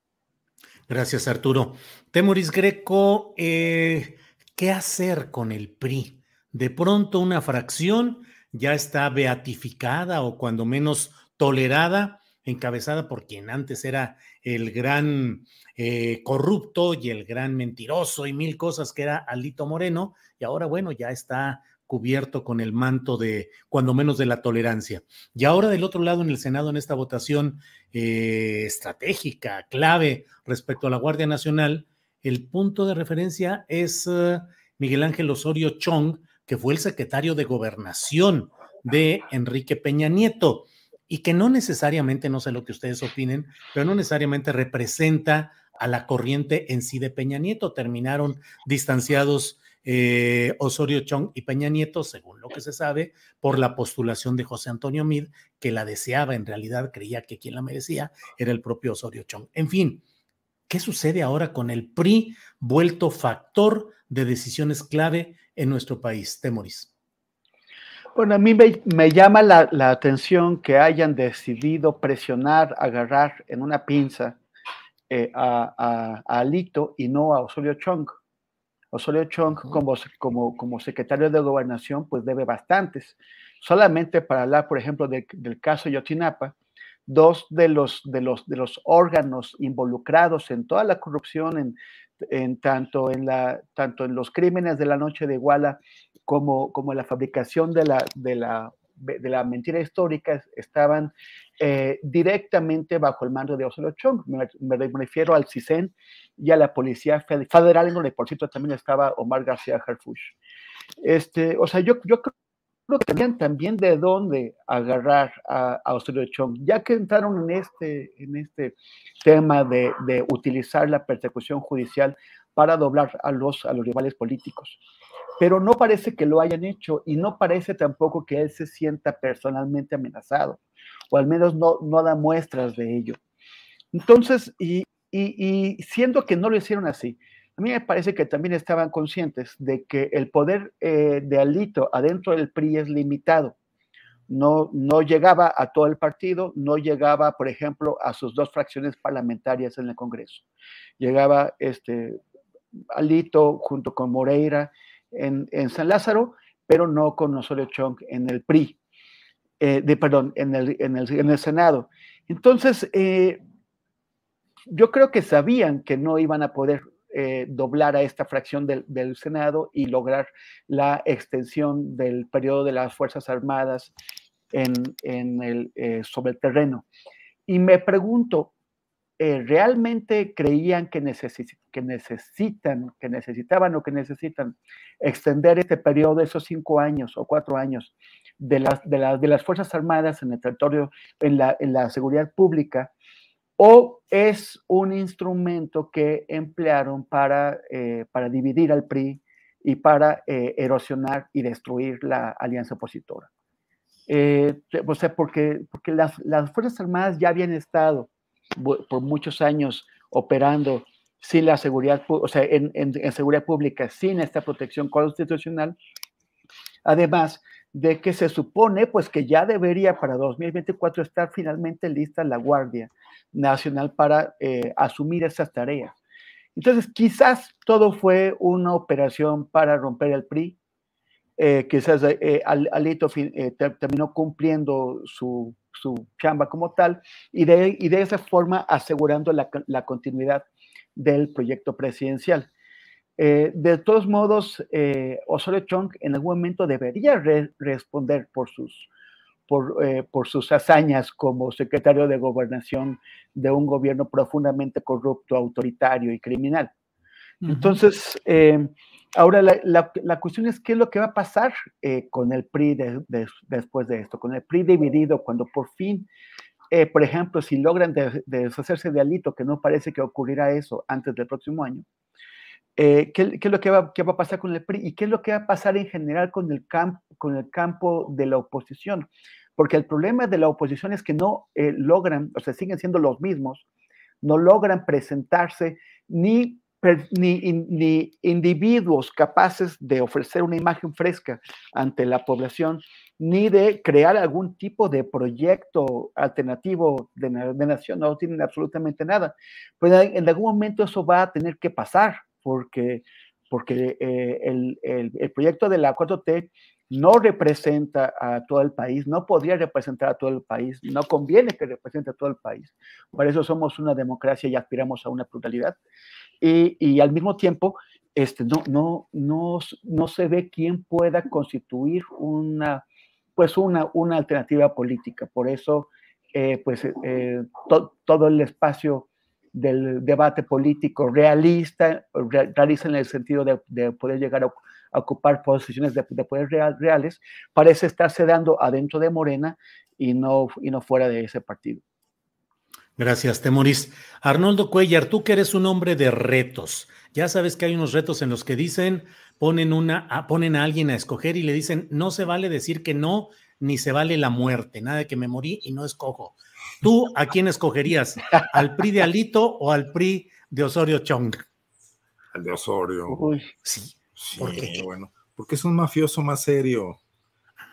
Gracias, Arturo. Temoris Greco, ¿qué hacer con el PRI? De pronto una fracción ya está beatificada o cuando menos tolerada, encabezada por quien antes era el gran eh, corrupto y el gran mentiroso y mil cosas que era Alito Moreno, y ahora bueno, ya está cubierto con el manto de, cuando menos, de la tolerancia. Y ahora del otro lado en el Senado, en esta votación eh, estratégica, clave respecto a la Guardia Nacional, el punto de referencia es eh, Miguel Ángel Osorio Chong, que fue el secretario de gobernación de Enrique Peña Nieto y que no necesariamente, no sé lo que ustedes opinen, pero no necesariamente representa a la corriente en sí de Peña Nieto. Terminaron distanciados eh, Osorio Chong y Peña Nieto, según lo que se sabe, por la postulación de José Antonio Mid, que la deseaba, en realidad creía que quien la merecía era el propio Osorio Chong. En fin, ¿qué sucede ahora con el PRI vuelto factor de decisiones clave en nuestro país. Temoris. Bueno, a mí me, llama la, atención que hayan decidido presionar, agarrar en una pinza eh, a, Alito y no a Osorio Chong. Osorio Chong, como, como, como secretario de gobernación, pues debe bastantes. Solamente para hablar, por ejemplo, del caso Yotinapa, dos de los, de, los, de los órganos involucrados en toda la corrupción, en en tanto, en la, tanto en los crímenes de la noche de Iguala como, como en la fabricación de la, de la, de la mentira histórica estaban eh, directamente bajo el mando de Osorio Chong. Me, refiero al CISEN y a la Policía Federal, en donde por cierto también estaba Omar García Harfush. Este, o sea, yo, yo creo creo tenían también de dónde agarrar a, a Osorio Chong, ya que entraron en este, en este tema de, de, utilizar la persecución judicial para doblar a los, a los rivales políticos. Pero no parece que lo hayan hecho y no parece tampoco que él se sienta personalmente amenazado, o al menos no, no da muestras de ello. Entonces, y, y, y siendo que no lo hicieron así, a mí me parece que también estaban conscientes de que el poder eh, de Alito adentro del PRI es limitado. No, no llegaba a todo el partido, no llegaba, por ejemplo, a sus dos fracciones parlamentarias en el Congreso. Llegaba este, Alito junto con Moreira en, San Lázaro, pero no con Osorio Chong en el PRI, eh, de, perdón, en el, en el, Senado. Entonces, eh, yo creo que sabían que no iban a poder eh, doblar a esta fracción del, Senado y lograr la extensión del periodo de las Fuerzas Armadas en, el, eh, sobre el terreno. Y me pregunto, eh, ¿realmente creían que, que necesitan, que necesitaban o que necesitan extender este periodo esos cinco años o cuatro años de las, de, de las Fuerzas Armadas en el territorio, en la, en la seguridad pública? O es un instrumento que emplearon para, eh, para dividir al PRI y para eh, erosionar y destruir la alianza opositora. Eh, o sea, porque, porque las, las, Fuerzas Armadas ya habían estado por muchos años operando sin la seguridad, o sea, en, en, seguridad pública, sin esta protección constitucional. Además de que se supone pues que ya debería para 2024 estar finalmente lista la Guardia Nacional para eh, asumir esas tareas. Entonces, quizás todo fue una operación para romper el PRI, eh, quizás eh, Alito terminó cumpliendo su, su, chamba como tal y de, y de esa forma asegurando la, la continuidad del proyecto presidencial. de todos modos, Osorio Chong en algún momento debería responder por sus eh, por, sus hazañas como secretario de gobernación de un gobierno profundamente corrupto, autoritario y criminal. Entonces, eh, ahora la, cuestión es qué es lo que va a pasar eh, con el PRI después de esto, con el PRI dividido, cuando por fin eh, por ejemplo, si logran deshacerse de Alito, que no parece que ocurrirá eso antes del próximo año, eh, ¿qué, es lo que va, va, a pasar con el PRI y qué es lo que va a pasar en general con el, camp, con el campo de la oposición? Porque el problema de la oposición es que no eh, logran, o sea, siguen siendo los mismos, no logran presentarse ni, ni, ni, individuos capaces de ofrecer una imagen fresca ante la población, ni de crear algún tipo de proyecto alternativo de, de nación, no tienen absolutamente nada. Pero en algún momento eso va a tener que pasar, porque, porque eh, el, el, el, proyecto de la 4T no representa a todo el país, no podría representar a todo el país, no conviene que represente a todo el país. Por eso somos una democracia y aspiramos a una pluralidad. Y, y al mismo tiempo, este, no, no, no, no se ve quién pueda constituir una, pues una, una alternativa política. Por eso, eh, pues eh, to, todo el espacio del debate político realista, realista en el sentido de, de poder llegar a, a, ocupar posiciones de, de poder real, reales, parece estarse dando adentro de Morena y no, y no fuera de ese partido. Gracias, Temoris. Arnoldo Cuellar, tú que eres un hombre de retos, ya sabes que hay unos retos en los que dicen, ponen, una, ponen a alguien a escoger y le dicen, no se vale decir que no, ni se vale la muerte, nada de que me morí y no escojo. ¿Tú a quién escogerías? ¿Al PRI de Alito o al PRI de Osorio Chong? Al de Osorio. Uy. Sí. Sí, ¿Por qué? bueno, porque es un mafioso más serio.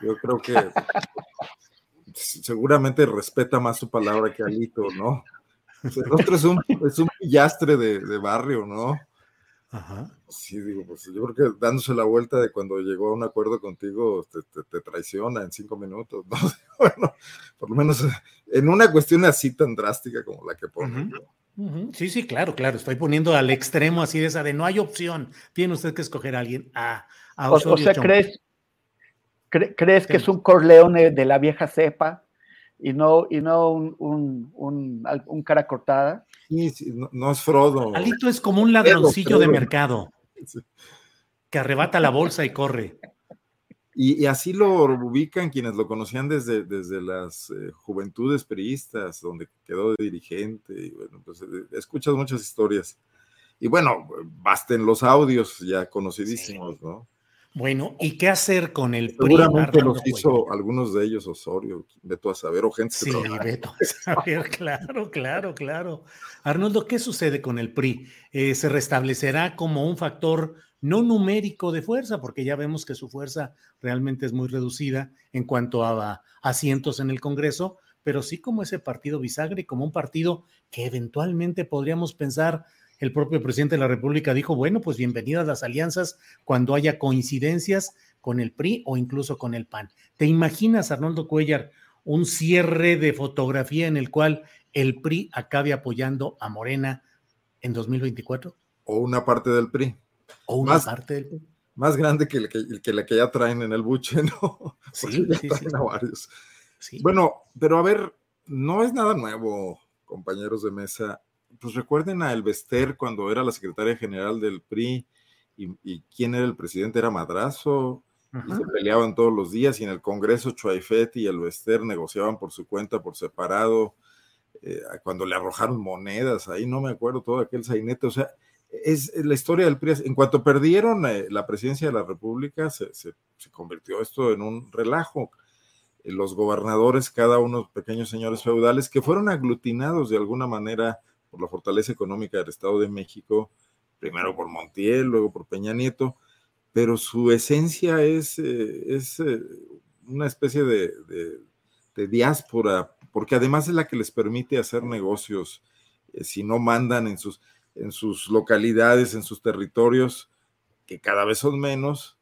Yo creo que [LAUGHS] seguramente respeta más su palabra que Alito, ¿no? O sea, el otro es un, es un pillastre de, de barrio, ¿no? Ajá. Sí, digo, pues yo creo que dándose la vuelta de cuando llegó a un acuerdo contigo, te, te, te traiciona en cinco minutos, ¿no? [LAUGHS] Bueno, por lo menos en una cuestión así tan drástica como la que pone. Ujú. Ujú. Sí, sí, claro, claro. Estoy poniendo al extremo así de esa de no hay opción. Tiene usted que escoger a alguien. A, a O, o sea. ¿crees, cre- crees que es un Corleone de la vieja cepa y no, y no un, un, un, cara cortada? Sí, sí, no, no es Frodo. Alito es como un ladroncillo de mercado [LAUGHS] Sí. que arrebata la bolsa y corre. Y, y así lo ubican quienes lo conocían desde, desde las eh, juventudes priistas, donde quedó de dirigente. Y bueno, pues eh, escuchas muchas historias. Y bueno, basten los audios ya conocidísimos, ¿no? Bueno, ¿y qué hacer con el PRI? Seguramente Arnoldo los Cuellar? hizo algunos de ellos Osorio, de tú a saber, o gente Sí. Beto. A ver, [LAUGHS] claro, claro, claro. Arnoldo, ¿qué sucede con el PRI? Eh, ¿Se restablecerá como un factor no numérico de fuerza? Porque ya vemos que su fuerza realmente es muy reducida en cuanto a asientos en el Congreso, pero sí como ese partido bisagra y como un partido que eventualmente podríamos pensar, el propio presidente de la República dijo, bueno, pues bienvenidas las alianzas cuando haya coincidencias con el PRI o incluso con el PAN. ¿Te imaginas, Arnoldo Cuellar, un cierre de fotografía en el cual el PRI acabe apoyando a Morena en 2024? O una parte del PRI. ¿O una Más- parte del? Más grande que, el que, el que la que ya traen en el buche, [LAUGHS] ¿no? Sí, ya sí, traen sí. a varios. Sí. Bueno, pero a ver, no es nada nuevo, compañeros de mesa. Pues recuerden a Elvester cuando era la secretaria general del PRI y, y quién era el presidente, era Madrazo, y se peleaban todos los días y en el Congreso Chuaifet y Elvester negociaban por su cuenta, por separado, eh, cuando le arrojaron monedas, ahí no me acuerdo todo aquel sainete, o sea, es la historia del PRI. En cuanto perdieron eh, la presidencia de la República, se, se- convirtió esto en un relajo. Eh, Los gobernadores, cada uno pequeños señores feudales, que fueron aglutinados de alguna manera por la fortaleza económica del Estado de México, primero por Montiel, luego por Peña Nieto, pero su esencia es, eh, es una especie de, de- de diáspora, porque además es la que les permite hacer negocios si no mandan en sus, en sus localidades, en sus territorios, que cada vez son menos,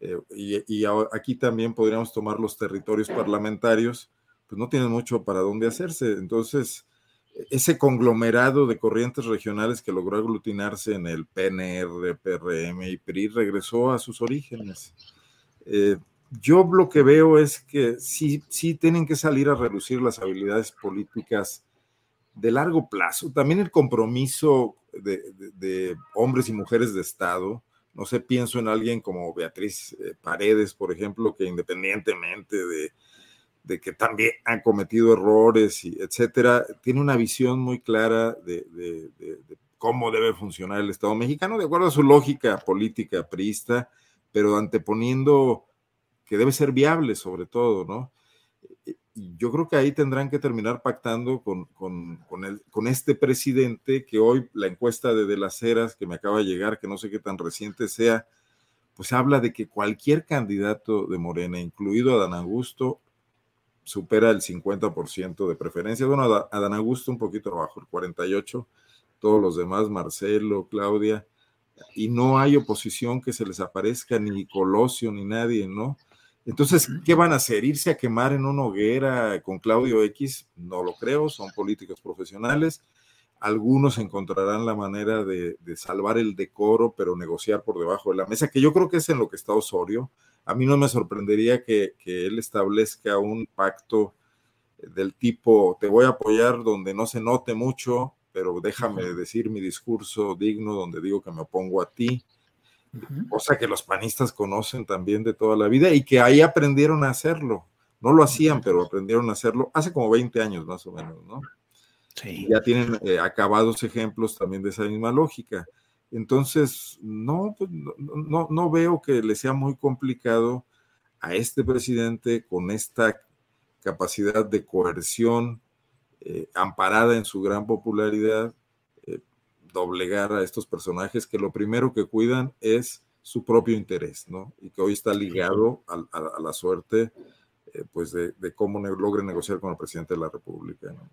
eh, y, y aquí también podríamos tomar los territorios parlamentarios, pues no tienen mucho para dónde hacerse. Entonces, ese conglomerado de corrientes regionales que logró aglutinarse en el PNR, PRM y PRI regresó a sus orígenes. Eh, yo lo que veo es que sí, sí tienen que salir a reducir las habilidades políticas de largo plazo. También el compromiso de, de- de hombres y mujeres de Estado. No sé, pienso en alguien como Beatriz eh, Paredes, por ejemplo, que independientemente de, de que también han cometido errores, y etcétera, tiene una visión muy clara de, cómo debe funcionar el Estado mexicano, de acuerdo a su lógica política priista, pero anteponiendo que debe ser viable sobre todo, ¿no? Yo creo que ahí tendrán que terminar pactando con, con, con, este presidente que hoy la encuesta de De las Heras que me acaba de llegar, que no sé qué tan reciente sea, pues habla de que cualquier candidato de Morena, incluido Adán Augusto, supera el 50% de preferencia. Bueno, Adán Augusto un poquito abajo, el 48%, todos los demás, Marcelo, Claudia, y no hay oposición que se les aparezca, ni Colosio, ni nadie, ¿no? Entonces, ¿qué van a hacer? ¿Irse a quemar en una hoguera con Claudio X? No lo creo, son políticos profesionales algunos encontrarán la manera de, salvar el decoro, pero negociar por debajo de la mesa, que yo creo que es en lo que está Osorio. A mí no me sorprendería que, él establezca un pacto del tipo, te voy a apoyar donde no se note mucho, pero déjame decir mi discurso digno donde digo que me opongo a ti, cosa que los panistas conocen también de toda la vida y que ahí aprendieron a hacerlo. No lo hacían, pero aprendieron a hacerlo hace como 20 años más o menos, ¿no? Ya tienen eh, acabados ejemplos también de esa misma lógica. Entonces, no, pues, no, no, veo que le sea muy complicado a este presidente con esta capacidad de coerción eh, amparada en su gran popularidad, doblegar a estos personajes que lo primero que cuidan es su propio interés, ¿no? Y que hoy está ligado a, la suerte, pues, de, de cómo logre negociar con el presidente de la República, ¿no?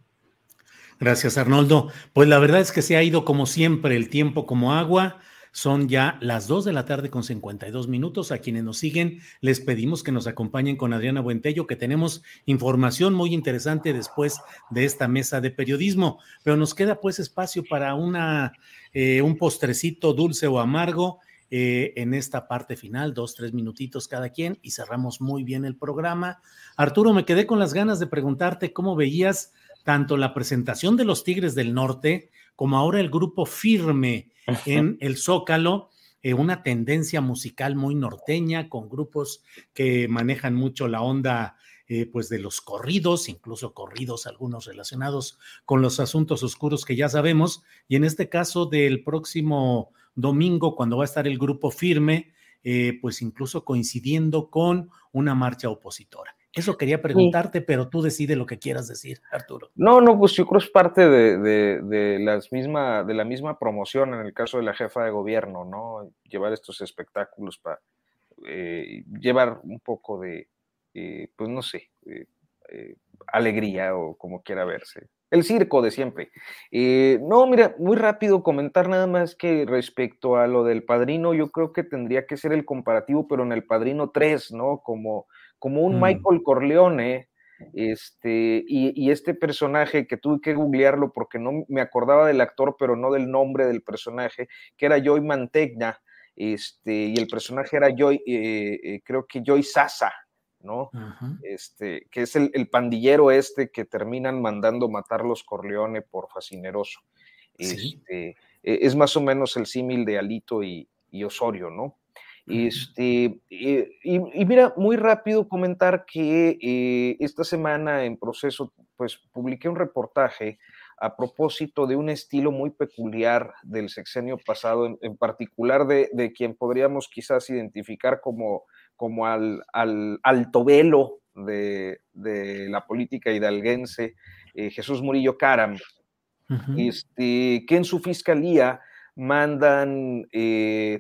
Gracias, Arnoldo. Pues la verdad es que se ha ido como siempre el tiempo como agua. Son ya las 2 de la tarde con 52 minutos. A quienes nos siguen, les pedimos que nos acompañen con Adriana Buentello, que tenemos información muy interesante después de esta mesa de periodismo. Pero nos queda pues espacio para una, eh, un postrecito dulce o amargo eh, en esta parte final, dos, tres minutitos cada quien, y cerramos muy bien el programa. Arturo, me quedé con las ganas de preguntarte cómo veías tanto la presentación de los Tigres del Norte como ahora el grupo firme en el Zócalo, eh, una tendencia musical muy norteña con grupos que manejan mucho la onda eh, pues de los corridos, incluso corridos algunos relacionados con los asuntos oscuros que ya sabemos, y en este caso del próximo domingo, cuando va a estar el grupo firme, eh, pues incluso coincidiendo con una marcha opositora. Eso quería preguntarte, pero tú decides lo que quieras decir, Arturo. No, no, pues yo creo que es parte de, las misma, de la misma promoción en el caso de la jefa de gobierno, ¿no? Llevar estos espectáculos para eh, llevar un poco de, eh, pues no sé, eh, alegría o como quiera verse. El circo de siempre. no, mira, muy rápido comentar nada más que respecto a lo del padrino, yo creo que tendría que ser el comparativo, pero en el padrino 3, ¿no? Como como un mm. Michael Corleone, este, y, este personaje que tuve que googlearlo porque no me acordaba del actor, pero no del nombre del personaje, que era Joy Mantegna, este, y el personaje era Joy, eh, eh, creo que Joy Sasa, ¿no? Este, que es el, pandillero este que terminan mandando matar los Corleone por fascineroso. Este, e, es más o menos el símil de Alito y Osorio, ¿no? Este, eh, y, mira, muy rápido comentar que eh, esta semana en proceso, pues publiqué un reportaje a propósito de un estilo muy peculiar del sexenio pasado, en, particular de, quien podríamos quizás identificar como, como al, al alto velo de, la política hidalguense, eh, Jesús Murillo Caram, este, que en su fiscalía mandan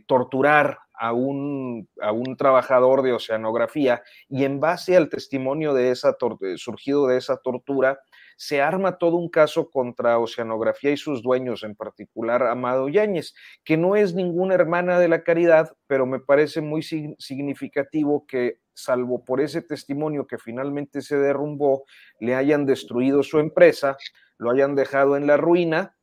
torturar a un, a un trabajador de oceanografía y en base al testimonio de esa surgido de esa tortura, se arma todo un caso contra Oceanografía y sus dueños, en particular Amado Yáñez, que no es ninguna hermana de la caridad, pero me parece muy significativo que, salvo por ese testimonio que finalmente se derrumbó, le hayan destruido su empresa, lo hayan dejado en la ruina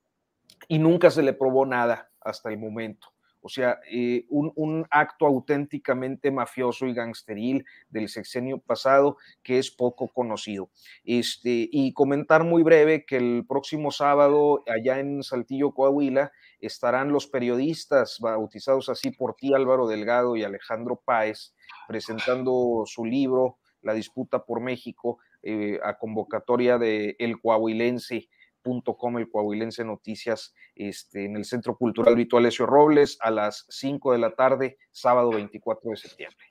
y nunca se le probó nada hasta el momento. O sea, eh, un, acto auténticamente mafioso y gangsteril del sexenio pasado que es poco conocido. Este, y comentar muy breve que el próximo sábado, allá en Saltillo, Coahuila, estarán los periodistas bautizados así por ti, Álvaro Delgado y Alejandro Páez, presentando su libro La disputa por México, eh, a convocatoria de El Coahuilense el Coahuilense Noticias, este, en el Centro Cultural Vito Alessio Robles, a las 5 de la tarde, sábado 24 de septiembre.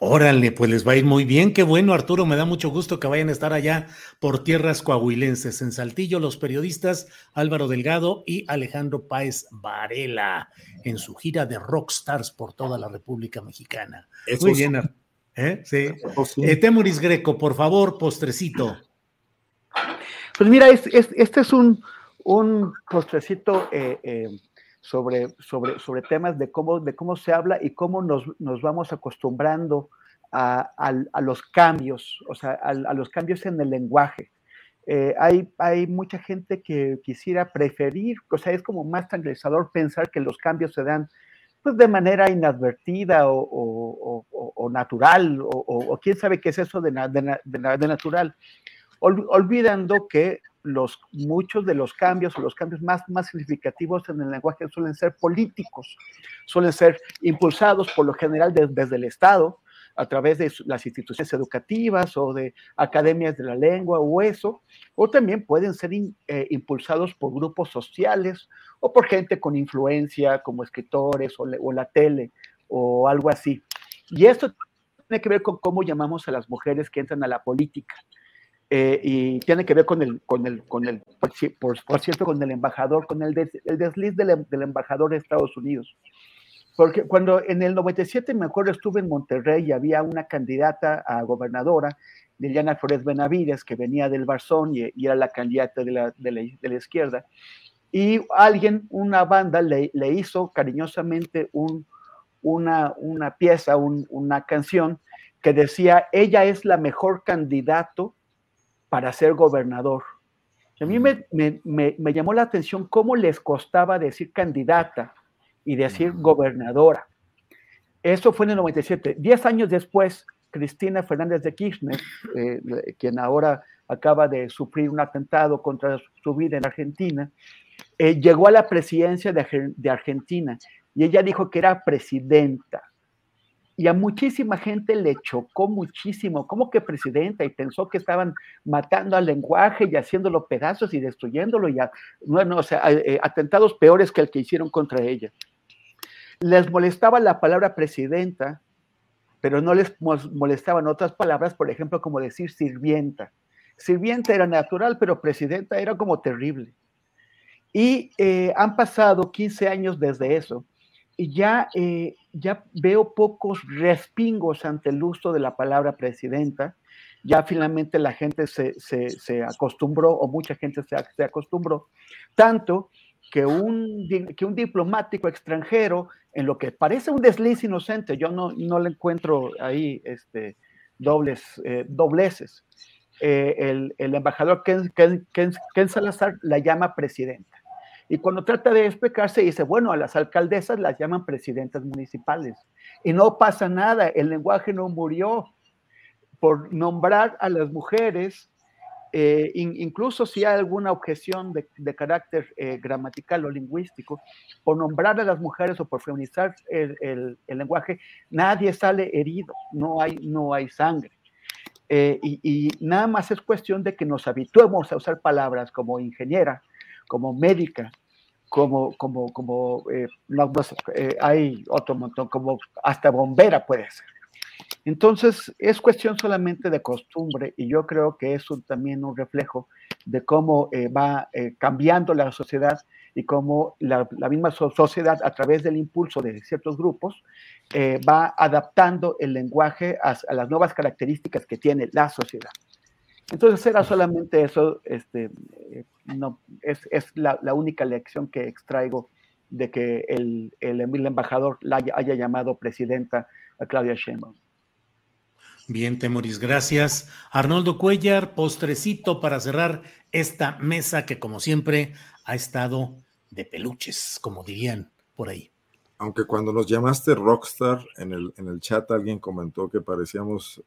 Órale, pues les va a ir muy bien. Qué bueno, Arturo. Me da mucho gusto que vayan a estar allá por tierras coahuilenses. En Saltillo, los periodistas Álvaro Delgado y Alejandro Páez Varela en su gira de rockstars por toda la República Mexicana. muy bien, ¿eh? Sí. Eh, Temuris Greco, por favor, postrecito. Pues mira, este es un, un postrecito. Eh, sobre, sobre, sobre temas de cómo, de cómo se habla y cómo nos, nos vamos acostumbrando a, a, los cambios, o sea, a, a, los cambios en el lenguaje. Eh, hay, hay mucha gente que quisiera preferir, o sea, es como más tranquilizador pensar que los cambios se dan pues de manera inadvertida o, o, o, natural, o, quién sabe qué es eso de, de, de natural, olvidando que los, muchos de los cambios o los cambios más, más significativos en el lenguaje suelen ser políticos, suelen ser impulsados por lo general desde el Estado, a través de las instituciones educativas o de academias de la lengua o eso, o también pueden ser eh, impulsados por grupos sociales o por gente con influencia como escritores o, o la tele o algo así. Y esto tiene que ver con cómo llamamos a las mujeres que entran a la política. Eh, y tiene que ver con el, con el, con el por, por cierto, con el embajador, con el, el desliz del, del, embajador de Estados Unidos. Porque cuando en el 97, me acuerdo, estuve en Monterrey y había una candidata a gobernadora, Liliana Flores Benavides, que venía del Barzón y, y era la candidata de la, de la, de la, izquierda. Y alguien, una banda, le, le hizo cariñosamente un, una, una pieza, un, una canción que decía, ella es la mejor candidato para ser gobernador. A mí me, me, me, llamó la atención cómo les costaba decir candidata y decir gobernadora. Eso fue en el 97. Diez años después, Cristina Fernández de Kirchner, eh, quien ahora acaba de sufrir un atentado contra su vida en Argentina, eh, llegó a la presidencia de, de Argentina y ella dijo que era presidenta y a muchísima gente le chocó muchísimo, como que presidenta, y pensó que estaban matando al lenguaje y haciéndolo pedazos y destruyéndolo, y bueno, o sea, eh, atentados peores que el que hicieron contra ella. Les molestaba la palabra presidenta, pero no les molestaban otras palabras, por ejemplo, como decir sirvienta. Sirvienta era natural, pero presidenta era como terrible. Y eh, han pasado 15 años desde eso y ya, eh, ya veo pocos respingos ante el uso de la palabra presidenta. Ya finalmente la gente se, se, se acostumbró, o mucha gente se, se, acostumbró, tanto que un, que un diplomático extranjero, en lo que parece un desliz inocente, yo no, no le encuentro ahí este, dobles, eh, dobleces, eh, el, el, embajador Ken, Ken, Ken, Ken Salazar la llama presidenta. Y cuando trata de explicarse, dice, bueno, a las alcaldesas las llaman presidentas municipales. Y no pasa nada, el lenguaje no murió por nombrar a las mujeres, eh, in, incluso si hay alguna objeción de, carácter eh, gramatical o lingüístico, por nombrar a las mujeres o por feminizar el, el, el lenguaje, nadie sale herido, no hay, no hay sangre. Eh, y, y, nada más es cuestión de que nos habituemos a usar palabras como ingeniera, como médica, como, como, como eh, no, eh, hay otro montón, como hasta bombera puede ser. Entonces, es cuestión solamente de costumbre y yo creo que es un, también un reflejo de cómo eh, va eh, cambiando la sociedad y cómo la, la, misma sociedad, a través del impulso de ciertos grupos, eh, va adaptando el lenguaje a, a las nuevas características que tiene la sociedad. Entonces era solamente eso, este, eh, no, es, es la, la, única lección que extraigo de que el, el, el embajador la haya, haya, llamado presidenta a Claudia Sheinbaum. Bien, Temoris, gracias. Arnoldo Cuellar, postrecito para cerrar esta mesa que como siempre ha estado de peluches, como dirían por ahí. Aunque cuando nos llamaste rockstar en el, en el chat alguien comentó que parecíamos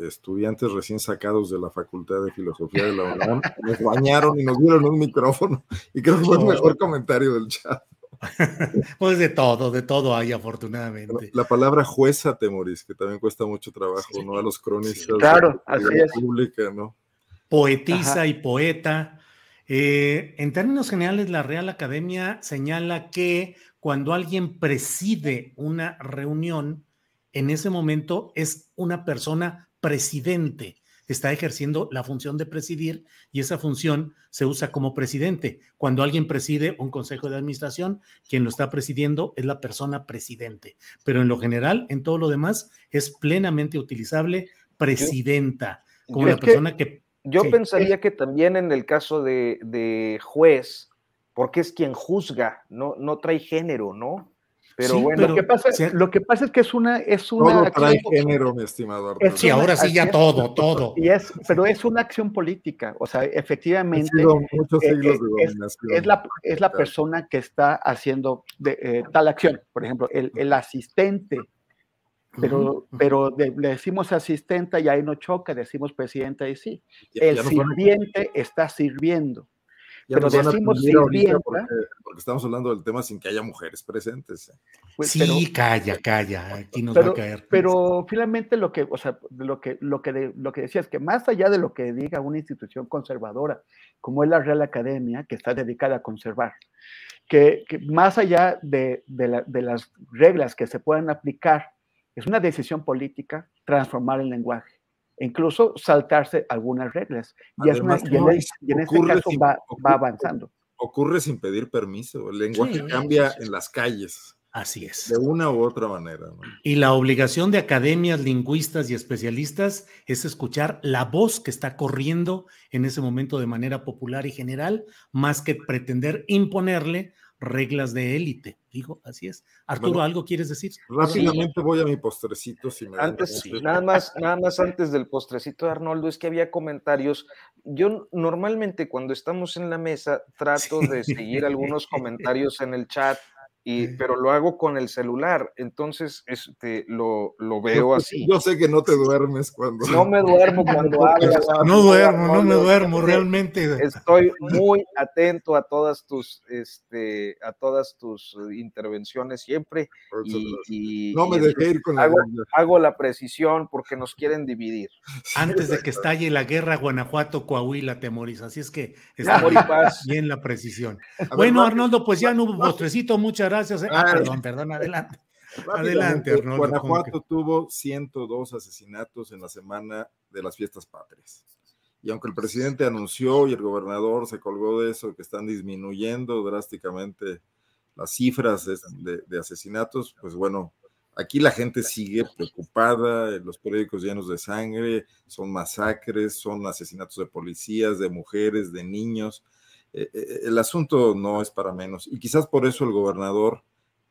estudiantes recién sacados de la Facultad de Filosofía de la UNAM, nos bañaron y nos dieron un micrófono, y creo que fue el mejor comentario del chat. [LAUGHS] pues de todo, de todo hay afortunadamente. La palabra jueza, Temoris, que también cuesta mucho trabajo, sí. ¿no? A los cronistas claro, de, de la República, ¿no? poetisa y poeta. Eh, en términos generales, la Real Academia señala que cuando alguien preside una reunión, en ese momento es una persona presidente, está ejerciendo la función de presidir y esa función se usa como presidente. Cuando alguien preside un consejo de administración, quien lo está presidiendo es la persona presidente. Pero en lo general, en todo lo demás, es plenamente utilizable presidenta, como la persona que, Yo pensaría que también en el caso de, juez, porque es quien juzga, no, no trae género, ¿no? Pero bueno, lo, que pasa, lo que pasa es que es una. Es una todo trae género, mi estimado Sí, ahora sí, ya todo, todo. Y es, pero es una acción política. O sea, efectivamente. Muchos eh, siglos de es, es, la, es la persona que está haciendo de, eh, tal acción. Por ejemplo, el, el asistente. Pero, pero le decimos asistente y ahí no choca, decimos presidente y sí. el sirviente está sirviendo pero decimos sirvienta. Porque, porque, estamos hablando del tema sin que haya mujeres presentes. Pues, sí, calla, calla, aquí nos va a caer. Pero finalmente lo que, o sea, lo que, lo que, lo que decía es que más allá de lo que diga una institución conservadora, como es la Real Academia, que está dedicada a conservar, que, que más allá de, de, la, de las reglas que se puedan aplicar, es una decisión política transformar el lenguaje incluso saltarse algunas reglas. Y, en, este caso va, avanzando. Ocurre sin pedir permiso, el lenguaje cambia en las calles. Así es. De una u otra manera. Y la obligación de academias, lingüistas y especialistas es escuchar la voz que está corriendo en ese momento de manera popular y general, más que pretender imponerle reglas de élite. Digo, así es. Arturo, ¿algo quieres decir? Rápidamente voy a mi postrecito. Si me antes, nada más, nada más antes del postrecito de Arnoldo, es que había comentarios. Yo normalmente cuando estamos en la mesa trato de seguir algunos comentarios en el chat pero lo hago con el celular, entonces este, lo, lo veo así. Yo sé que no te duermes cuando... No me duermo cuando [LAUGHS] hablas. No duermo, no me duermo, realmente. Estoy muy atento a todas tus, este, a todas tus intervenciones siempre. Y, no me dejé ir con hago, hago la precisión porque nos quieren dividir. [LAUGHS] Antes de que estalle la guerra Guanajuato, Coahuila, Temoris, así es que está bien la precisión. bueno, Arnoldo, pues ya no hubo postrecito, muchas gracias gracias. Eh. Ah, perdón, perdón, adelante. Adelante, Arnoldo. Guanajuato tuvo 102 asesinatos en la semana de las fiestas patrias. Y aunque el presidente anunció y el gobernador se colgó de eso, que están disminuyendo drásticamente las cifras de, de asesinatos, pues bueno, aquí la gente sigue preocupada, los periódicos llenos de sangre, son masacres, son asesinatos de policías, de mujeres, de niños. Eh, eh, el asunto no es para menos. Y quizás por eso el gobernador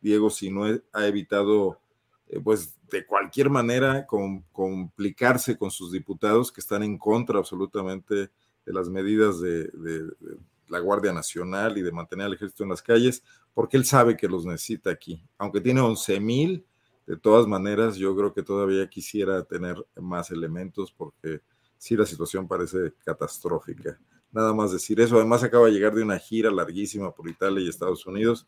Diego Sinue ha evitado, eh, pues de cualquier manera, complicarse con sus diputados que están en contra absolutamente de las medidas de, la Guardia Nacional y de mantener al ejército en las calles, porque él sabe que los necesita aquí. Aunque tiene 11 mil, de todas maneras, yo creo que todavía quisiera tener más elementos porque sí la situación parece catastrófica. Nada más decir eso. Además acaba de llegar de una gira larguísima por Italia y Estados Unidos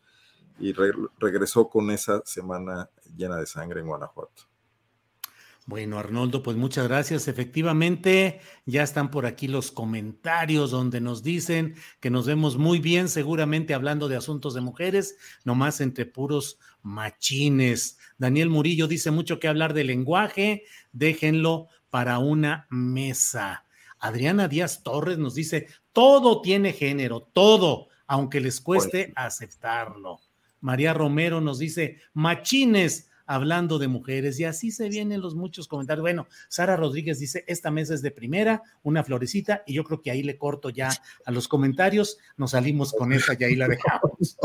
y regresó con esa semana llena de sangre en Guanajuato. Bueno, Arnoldo, pues muchas gracias. Efectivamente, ya están por aquí los comentarios donde nos dicen que nos vemos muy bien, seguramente hablando de asuntos de mujeres, nomás entre puros machines. Daniel Murillo dice mucho que hablar de lenguaje, déjenlo para una mesa. Adriana Díaz Torres nos dice, todo tiene género, todo, aunque les cueste aceptarlo. María Romero nos dice, machines, hablando de mujeres, y así se vienen los muchos comentarios. Bueno, Sara Rodríguez dice, esta mesa es de primera, una florecita, y yo creo que ahí le corto ya a los comentarios, nos salimos con esta y ahí la dejamos.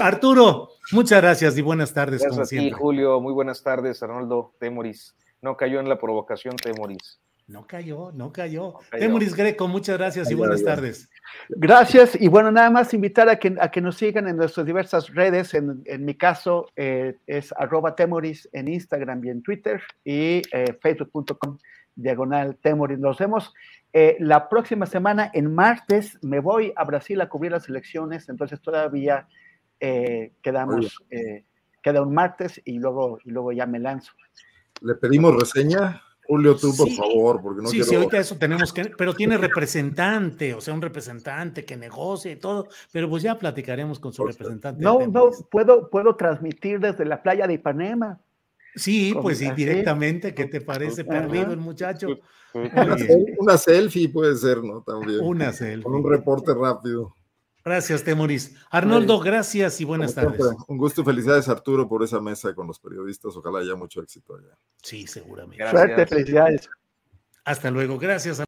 Arturo, muchas gracias y buenas tardes. Gracias a ti, Julio, muy buenas tardes, Arnoldo Temoris. No cayó en la provocación, Temoris. No cayó, no cayó. Temuris Greco, muchas gracias y buenas tardes. Gracias y bueno, nada más invitar a que, a que nos sigan en nuestras diversas redes. En, mi caso eh, es arroba Temoris en Instagram y en Twitter y eh, facebook.com diagonal Temoris. Nos vemos eh, la próxima semana, en martes, me voy a Brasil a cubrir las elecciones, entonces todavía quedamos, queda un martes y luego, y luego ya me lanzo. ¿Le pedimos reseña? Julio, tú, por favor, porque no sí, quiero... Sí, ahorita eso tenemos que... Pero tiene representante, o sea, un representante que negocie y todo, pero pues ya platicaremos con su representante. No, no, puedo, puedo transmitir desde la playa de Ipanema. Sí, pues sí, directamente, ¿qué te parece perdido el muchacho? Una, selfie puede ser, ¿no? También. Una selfie. Con un reporte rápido. Gracias, Temoris. Arnoldo, gracias y buenas tardes. Un gusto y felicidades, Arturo, por esa mesa con los periodistas. Ojalá haya mucho éxito allá. Sí, seguramente. Suerte, felicidades. Hasta luego. Gracias.